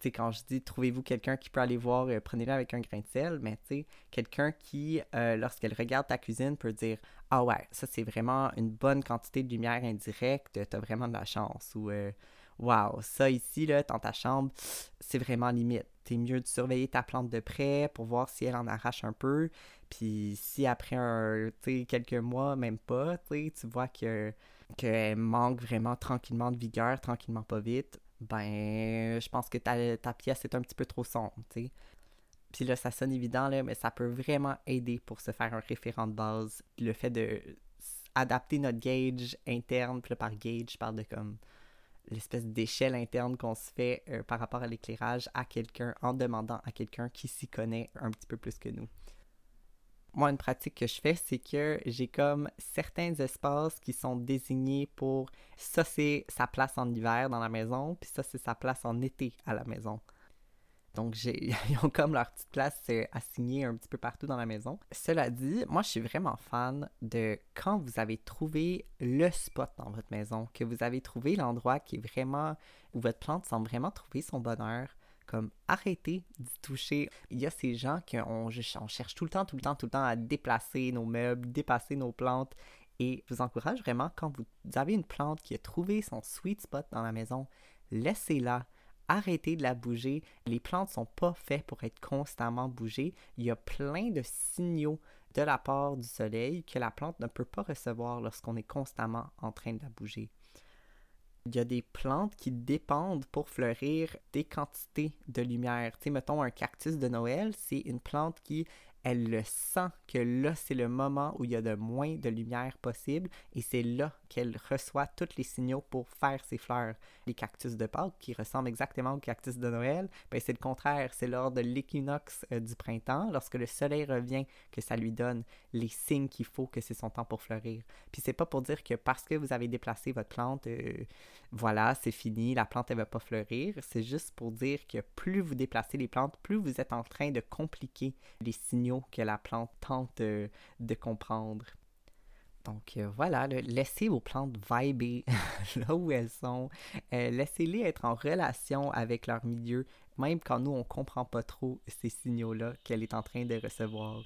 c'est quand je dis trouvez-vous quelqu'un qui peut aller voir, euh, prenez-le avec un grain de sel, mais tu sais, quelqu'un qui, euh, lorsqu'elle regarde ta cuisine, peut dire Ah ouais, ça c'est vraiment une bonne quantité de lumière indirecte, t'as vraiment de la chance. Ou euh, Waouh, ça ici, là, dans ta chambre, c'est vraiment limite. t'es mieux de surveiller ta plante de près pour voir si elle en arrache un peu. Puis si après un, quelques mois, même pas, tu vois que qu'elle manque vraiment tranquillement de vigueur, tranquillement pas vite, ben je pense que ta, ta pièce est un petit peu trop sombre. Puis là, ça sonne évident, là, mais ça peut vraiment aider pour se faire un référent de base. Le fait de adapter notre gauge interne, puis là, par gauge, je parle de comme l'espèce d'échelle interne qu'on se fait euh, par rapport à l'éclairage à quelqu'un en demandant à quelqu'un qui s'y connaît un petit peu plus que nous. Moi, une pratique que je fais, c'est que j'ai comme certains espaces qui sont désignés pour ça, c'est sa place en hiver dans la maison, puis ça, c'est sa place en été à la maison. Donc, [LAUGHS] ils ont comme leur petite place assignée un petit peu partout dans la maison. Cela dit, moi, je suis vraiment fan de quand vous avez trouvé le spot dans votre maison, que vous avez trouvé l'endroit qui est vraiment, où votre plante semble vraiment trouver son bonheur, comme arrêtez d'y toucher. Il y a ces gens qui on, cherche tout le temps, tout le temps, tout le temps à déplacer nos meubles, déplacer nos plantes. Et je vous encourage vraiment, quand vous avez une plante qui a trouvé son sweet spot dans la maison, laissez-la arrêtez de la bouger. Les plantes sont pas faites pour être constamment bougées. Il y a plein de signaux de la part du soleil que la plante ne peut pas recevoir lorsqu'on est constamment en train de la bouger. Il y a des plantes qui dépendent pour fleurir des quantités de lumière. Tu sais, mettons un cactus de Noël, c'est une plante qui elle le sent que là, c'est le moment où il y a de moins de lumière possible et c'est là qu'elle reçoit tous les signaux pour faire ses fleurs. Les cactus de Pâques, qui ressemblent exactement aux cactus de Noël, ben c'est le contraire. C'est lors de l'équinoxe euh, du printemps, lorsque le soleil revient, que ça lui donne les signes qu'il faut que c'est son temps pour fleurir. Puis c'est pas pour dire que parce que vous avez déplacé votre plante, euh, voilà, c'est fini, la plante, elle va pas fleurir. C'est juste pour dire que plus vous déplacez les plantes, plus vous êtes en train de compliquer les signaux que la plante tente euh, de comprendre. Donc euh, voilà, laissez vos plantes vibrer [LAUGHS] là où elles sont. Euh, laissez-les être en relation avec leur milieu, même quand nous, on ne comprend pas trop ces signaux-là qu'elle est en train de recevoir.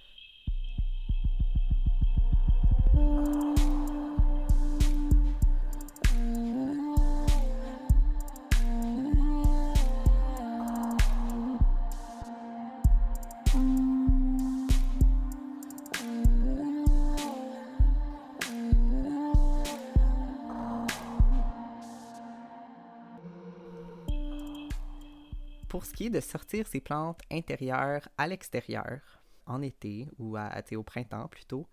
De sortir ces plantes intérieures à l'extérieur, en été ou à, au printemps plutôt,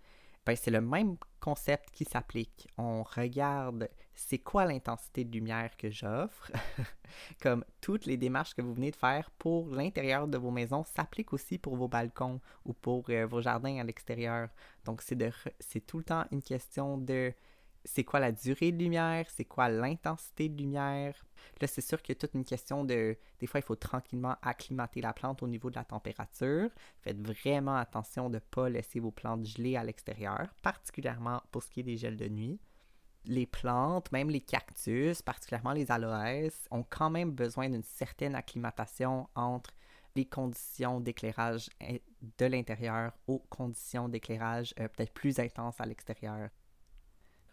ben c'est le même concept qui s'applique. On regarde c'est quoi l'intensité de lumière que j'offre. [LAUGHS] Comme toutes les démarches que vous venez de faire pour l'intérieur de vos maisons s'appliquent aussi pour vos balcons ou pour euh, vos jardins à l'extérieur. Donc c'est de c'est tout le temps une question de c'est quoi la durée de lumière, c'est quoi l'intensité de lumière? Là, c'est sûr qu'il y a toute une question de... Des fois, il faut tranquillement acclimater la plante au niveau de la température. Faites vraiment attention de ne pas laisser vos plantes geler à l'extérieur, particulièrement pour ce qui est des gels de nuit. Les plantes, même les cactus, particulièrement les aloès, ont quand même besoin d'une certaine acclimatation entre les conditions d'éclairage de l'intérieur aux conditions d'éclairage euh, peut-être plus intenses à l'extérieur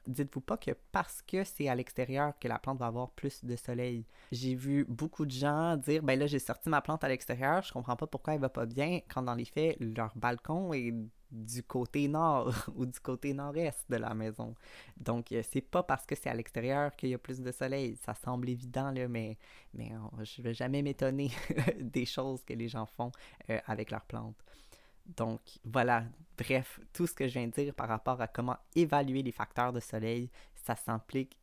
dites-vous pas que parce que c'est à l'extérieur que la plante va avoir plus de soleil. J'ai vu beaucoup de gens dire ben là j'ai sorti ma plante à l'extérieur, je comprends pas pourquoi elle va pas bien quand dans les faits leur balcon est du côté nord [LAUGHS] ou du côté nord-est de la maison. Donc euh, c'est pas parce que c'est à l'extérieur qu'il y a plus de soleil, ça semble évident là mais mais je vais jamais m'étonner [LAUGHS] des choses que les gens font euh, avec leurs plantes. Donc voilà, bref, tout ce que je viens de dire par rapport à comment évaluer les facteurs de soleil, ça s'applique,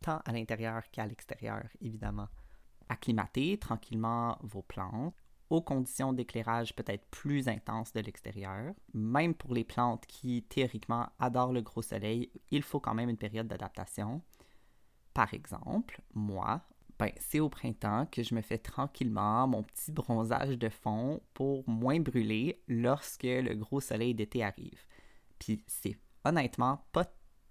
tant à l'intérieur qu'à l'extérieur, évidemment. Acclimater tranquillement vos plantes aux conditions d'éclairage peut-être plus intenses de l'extérieur. Même pour les plantes qui théoriquement adorent le gros soleil, il faut quand même une période d'adaptation. Par exemple, moi, ben, c'est au printemps que je me fais tranquillement mon petit bronzage de fond pour moins brûler lorsque le gros soleil d'été arrive. Puis c'est honnêtement pas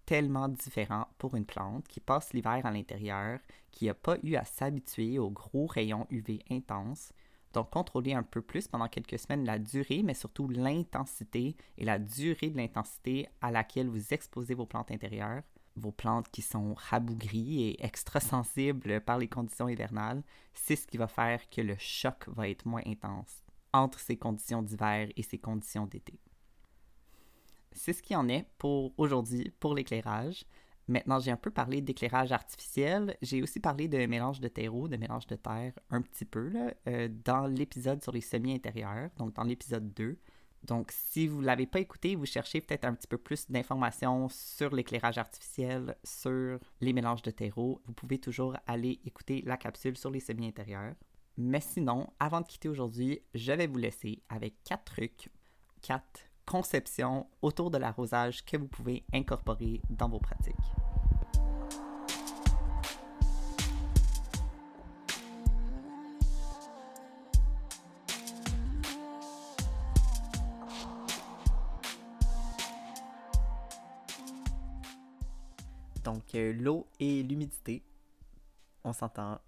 tellement différent pour une plante qui passe l'hiver à l'intérieur, qui n'a pas eu à s'habituer aux gros rayons UV intenses. Donc, contrôler un peu plus pendant quelques semaines la durée, mais surtout l'intensité et la durée de l'intensité à laquelle vous exposez vos plantes intérieures vos plantes qui sont rabougries et extra sensibles par les conditions hivernales, c'est ce qui va faire que le choc va être moins intense entre ces conditions d'hiver et ces conditions d'été. C'est ce qui en est pour aujourd'hui pour l'éclairage. Maintenant, j'ai un peu parlé d'éclairage artificiel. J'ai aussi parlé de mélange de terreau, de mélange de terre un petit peu là, euh, dans l'épisode sur les semis intérieurs, donc dans l'épisode 2. Donc, si vous ne l'avez pas écouté, vous cherchez peut-être un petit peu plus d'informations sur l'éclairage artificiel, sur les mélanges de terreau, vous pouvez toujours aller écouter la capsule sur les semis intérieurs. Mais sinon, avant de quitter aujourd'hui, je vais vous laisser avec quatre trucs, quatre conceptions autour de l'arrosage que vous pouvez incorporer dans vos pratiques. Euh, l'eau et l'humidité, on s'entend.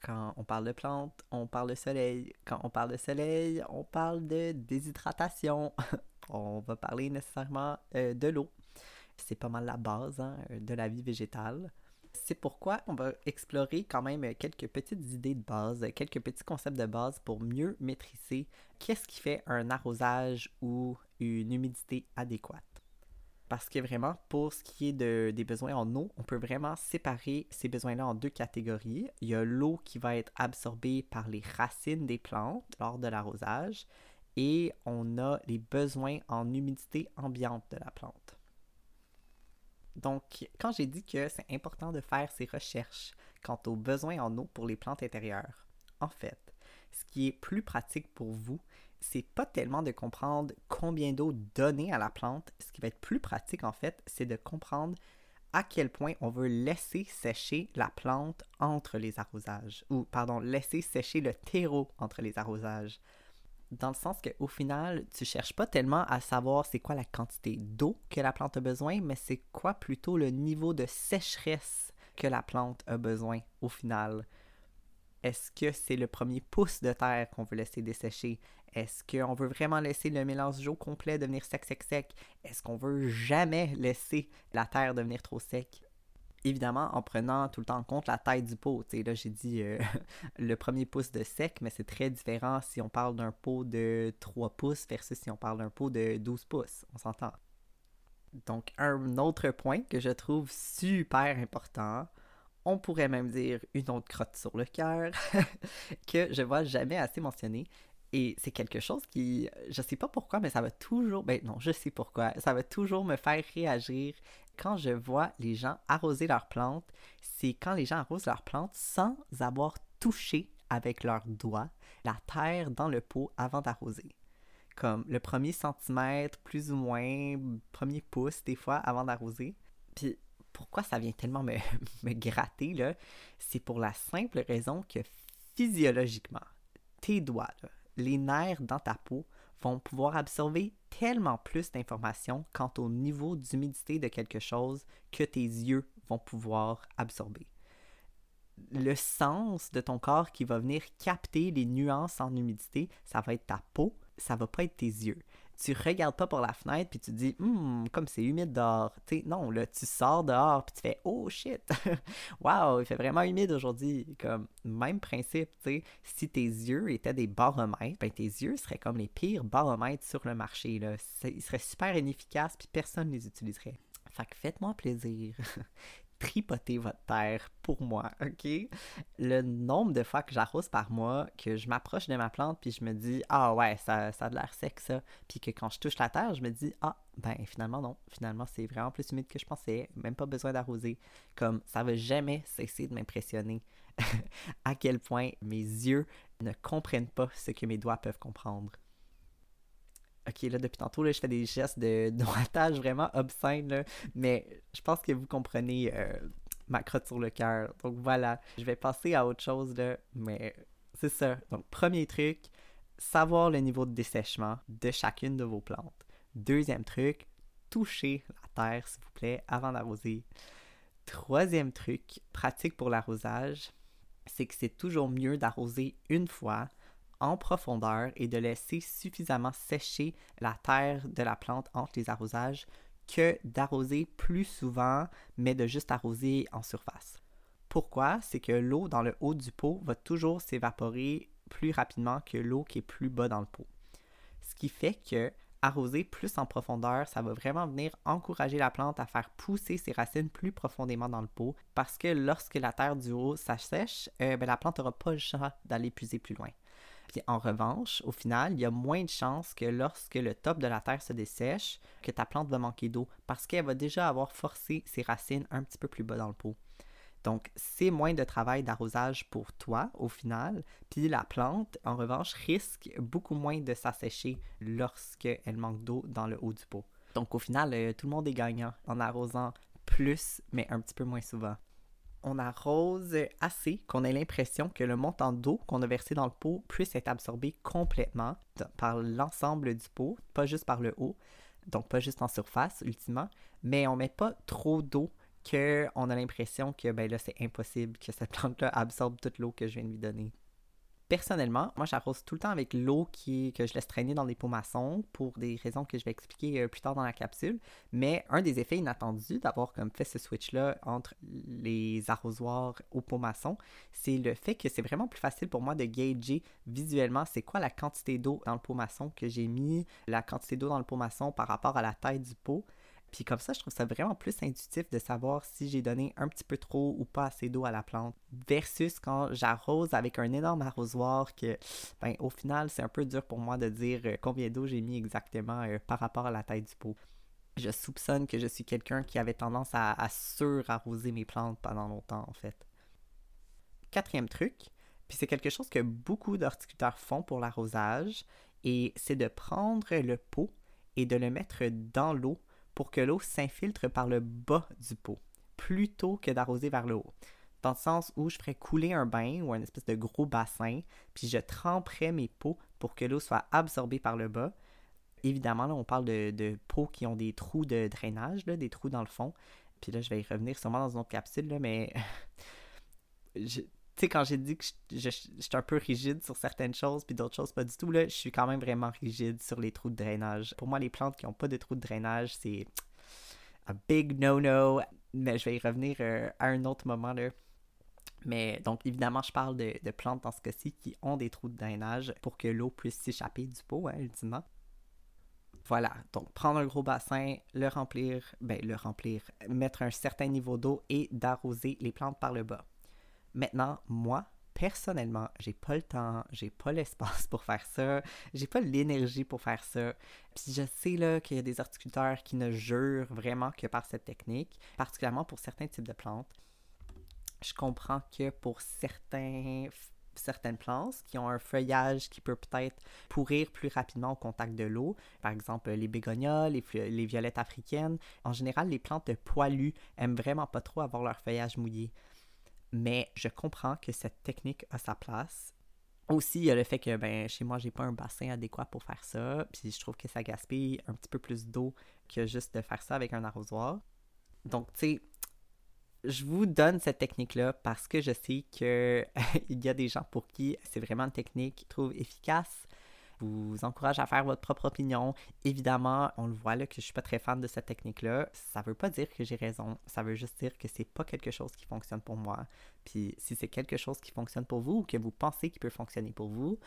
Quand on parle de plantes, on parle de soleil. Quand on parle de soleil, on parle de déshydratation. [LAUGHS] on va parler nécessairement euh, de l'eau. C'est pas mal la base hein, de la vie végétale. C'est pourquoi on va explorer quand même quelques petites idées de base, quelques petits concepts de base pour mieux maîtriser qu'est-ce qui fait un arrosage ou une humidité adéquate. Parce que vraiment, pour ce qui est de, des besoins en eau, on peut vraiment séparer ces besoins-là en deux catégories. Il y a l'eau qui va être absorbée par les racines des plantes lors de l'arrosage et on a les besoins en humidité ambiante de la plante. Donc, quand j'ai dit que c'est important de faire ces recherches quant aux besoins en eau pour les plantes intérieures, en fait, ce qui est plus pratique pour vous, c'est pas tellement de comprendre combien d'eau donner à la plante. Ce qui va être plus pratique, en fait, c'est de comprendre à quel point on veut laisser sécher la plante entre les arrosages. Ou, pardon, laisser sécher le terreau entre les arrosages. Dans le sens qu'au final, tu cherches pas tellement à savoir c'est quoi la quantité d'eau que la plante a besoin, mais c'est quoi plutôt le niveau de sécheresse que la plante a besoin au final. Est-ce que c'est le premier pouce de terre qu'on veut laisser dessécher? Est-ce qu'on veut vraiment laisser le mélange d'eau complet devenir sec, sec, sec? Est-ce qu'on veut jamais laisser la terre devenir trop sec? Évidemment, en prenant tout le temps en compte la taille du pot. là, j'ai dit euh, [LAUGHS] le premier pouce de sec, mais c'est très différent si on parle d'un pot de 3 pouces versus si on parle d'un pot de 12 pouces. On s'entend. Donc, un autre point que je trouve super important, on pourrait même dire une autre crotte sur le cœur, [LAUGHS] que je vois jamais assez mentionner, et c'est quelque chose qui, je sais pas pourquoi, mais ça va toujours, ben non, je sais pourquoi, ça va toujours me faire réagir quand je vois les gens arroser leurs plantes. C'est quand les gens arrosent leurs plantes sans avoir touché avec leurs doigts la terre dans le pot avant d'arroser. Comme le premier centimètre, plus ou moins, premier pouce des fois avant d'arroser. Puis pourquoi ça vient tellement me, [LAUGHS] me gratter, là? C'est pour la simple raison que physiologiquement, tes doigts, là, les nerfs dans ta peau vont pouvoir absorber tellement plus d'informations quant au niveau d'humidité de quelque chose que tes yeux vont pouvoir absorber. Le sens de ton corps qui va venir capter les nuances en humidité, ça va être ta peau, ça va pas être tes yeux tu regardes pas par la fenêtre puis tu dis hum comme c'est humide dehors. Non là tu sors dehors puis tu fais oh shit! [LAUGHS] Wow il fait vraiment humide aujourd'hui. Comme même principe tu sais. Si tes yeux étaient des baromètres ben tes yeux seraient comme les pires baromètres sur le marché là. Ils seraient super inefficaces puis personne les utiliserait. Fait faites-moi plaisir [LAUGHS] tripoter votre terre pour moi, [LAUGHS] ok? Le nombre de fois que j'arrose par mois, que je m'approche de ma plante, puis je me dis, ah ouais, ça, ça a de l'air sec ça, puis que quand je touche la terre, je me dis, ah, ben finalement non, finalement c'est vraiment plus humide que je pensais, même pas besoin d'arroser. Comme ça va jamais cesser de m'impressionner [LAUGHS] à quel point mes yeux ne comprennent pas ce que mes doigts peuvent comprendre. Ok, là, depuis tantôt, là, je fais des gestes de [LAUGHS] droitage vraiment obscènes, mais je pense que vous comprenez euh, ma crotte sur le cœur. Donc voilà, je vais passer à autre chose, là, mais c'est ça. Donc, premier truc, savoir le niveau de dessèchement de chacune de vos plantes. Deuxième truc, toucher la terre, s'il vous plaît, avant d'arroser. Troisième truc, pratique pour l'arrosage, c'est que c'est toujours mieux d'arroser une fois en profondeur et de laisser suffisamment sécher la terre de la plante entre les arrosages que d'arroser plus souvent, mais de juste arroser en surface. Pourquoi? C'est que l'eau dans le haut du pot va toujours s'évaporer plus rapidement que l'eau qui est plus bas dans le pot. Ce qui fait que arroser plus en profondeur, ça va vraiment venir encourager la plante à faire pousser ses racines plus profondément dans le pot parce que lorsque la terre du haut s'assèche, euh, ben, la plante n'aura pas le choix d'aller puiser plus loin. Puis en revanche, au final, il y a moins de chances que lorsque le top de la terre se dessèche, que ta plante va manquer d'eau parce qu'elle va déjà avoir forcé ses racines un petit peu plus bas dans le pot. Donc, c'est moins de travail d'arrosage pour toi au final. Puis la plante, en revanche, risque beaucoup moins de s'assécher lorsqu'elle manque d'eau dans le haut du pot. Donc, au final, euh, tout le monde est gagnant en arrosant plus, mais un petit peu moins souvent. On arrose assez qu'on ait l'impression que le montant d'eau qu'on a versé dans le pot puisse être absorbé complètement par l'ensemble du pot, pas juste par le haut, donc pas juste en surface ultimement, mais on met pas trop d'eau qu'on a l'impression que ben là, c'est impossible que cette [LAUGHS] plante-là absorbe toute l'eau que je viens de lui donner. Personnellement, moi, j'arrose tout le temps avec l'eau que je laisse traîner dans les pots maçons pour des raisons que je vais expliquer euh, plus tard dans la capsule. Mais un des effets inattendus d'avoir comme fait ce switch-là entre les arrosoirs aux pots maçons, c'est le fait que c'est vraiment plus facile pour moi de gager visuellement c'est quoi la quantité d'eau dans le pot maçon que j'ai mis, la quantité d'eau dans le pot maçon par rapport à la taille du pot. Puis comme ça, je trouve ça vraiment plus intuitif de savoir si j'ai donné un petit peu trop ou pas assez d'eau à la plante versus quand j'arrose avec un énorme arrosoir que, ben, au final, c'est un peu dur pour moi de dire euh, combien d'eau j'ai mis exactement euh, par rapport à la taille du pot. Je soupçonne que je suis quelqu'un qui avait tendance à, à sur-arroser mes plantes pendant longtemps, en fait. Quatrième truc, puis c'est quelque chose que beaucoup d'horticulteurs font pour l'arrosage, et c'est de prendre le pot et de le mettre dans l'eau pour que l'eau s'infiltre par le bas du pot, plutôt que d'arroser vers le haut. Dans le sens où je ferais couler un bain ou un espèce de gros bassin, puis je tremperais mes pots pour que l'eau soit absorbée par le bas. Évidemment, là, on parle de, pots qui ont des trous de drainage, des trous dans le fond. Puis là, je vais y revenir sûrement dans une autre capsule, mais [LAUGHS] tu sais, quand j'ai dit que je, suis un peu rigide sur certaines choses, puis d'autres choses pas du tout, là, je suis quand même vraiment rigide sur les trous de drainage. Pour moi, les plantes qui n'ont pas de trous de drainage, c'est un big no-no. Mais je vais y revenir euh, à un autre moment, là. Mais donc, évidemment, je parle de, plantes dans ce cas-ci qui ont des trous de drainage pour que l'eau puisse s'échapper du pot, hein, ultimement. Voilà, donc prendre un gros bassin, le remplir, ben le remplir, mettre un certain niveau d'eau et d'arroser les plantes par le bas. Maintenant, moi, personnellement, j'ai pas le temps, j'ai pas l'espace pour faire ça, j'ai pas l'énergie pour faire ça. Puis je sais là qu'il y a des horticulteurs qui ne jurent vraiment que par cette technique, particulièrement pour certains types de plantes. Je comprends que pour certains certaines plantes qui ont un feuillage qui peut peut-être pourrir plus rapidement au contact de l'eau. Par exemple, les bégonias, les, les, violettes africaines. En général, les plantes poilues aiment vraiment pas trop avoir leur feuillage mouillé mais je comprends que cette technique a sa place. Aussi, il y a le fait que ben, chez moi, j'ai pas un bassin adéquat pour faire ça, puis je trouve que ça gaspille un petit peu plus d'eau que juste de faire ça avec un arrosoir. Donc, tu sais, je vous donne cette technique-là parce que je sais qu'il [LAUGHS] y a des gens pour qui c'est vraiment une technique qu'ils trouvent efficace, vous encourage à faire votre propre opinion. Évidemment, on le voit là que je suis pas très fan de cette technique-là. Ça veut pas dire que j'ai raison. Ça veut juste dire que c'est pas quelque chose qui fonctionne pour moi. Puis si c'est quelque chose qui fonctionne pour vous ou que vous pensez qu'il peut fonctionner pour vous,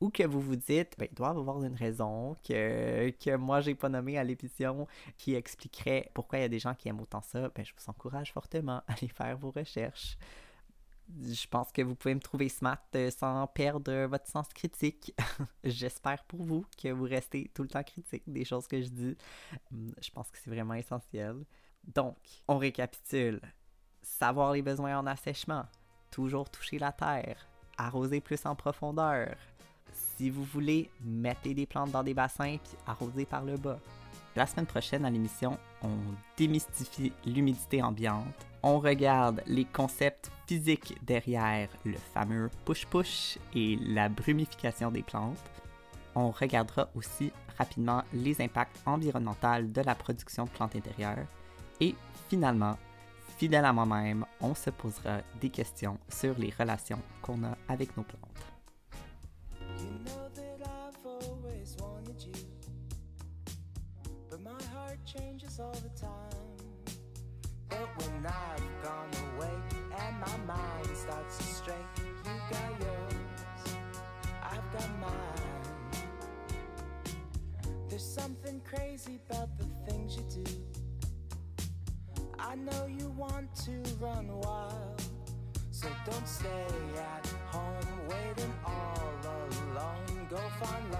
ou que vous vous dites, ben, il doit avoir une raison que, que moi j'ai pas nommé à l'émission qui expliquerait pourquoi il y a des gens qui aiment autant ça, ben, je vous encourage fortement à aller faire vos recherches je pense que vous pouvez me trouver smart euh, sans perdre votre sens critique. [LAUGHS] J'espère pour vous que vous restez tout le temps critique des choses que je dis. Hum, je pense que c'est vraiment essentiel. Donc, on récapitule. Savoir les besoins en assèchement. Toujours toucher la terre. Arroser plus en profondeur. Si vous voulez, mettez des plantes dans des bassins puis arroser par le bas. La semaine prochaine à l'émission, on démystifie l'humidité ambiante. On regarde les concepts physiques derrière le fameux push-push et la brumification des plantes. On regardera aussi rapidement les impacts environnementaux de la production de plantes intérieures. Et finalement, fidèle à moi-même, on se posera des questions sur les relations qu'on a avec nos plantes. to run wild. So don't stay at home waiting all alone. Go find love.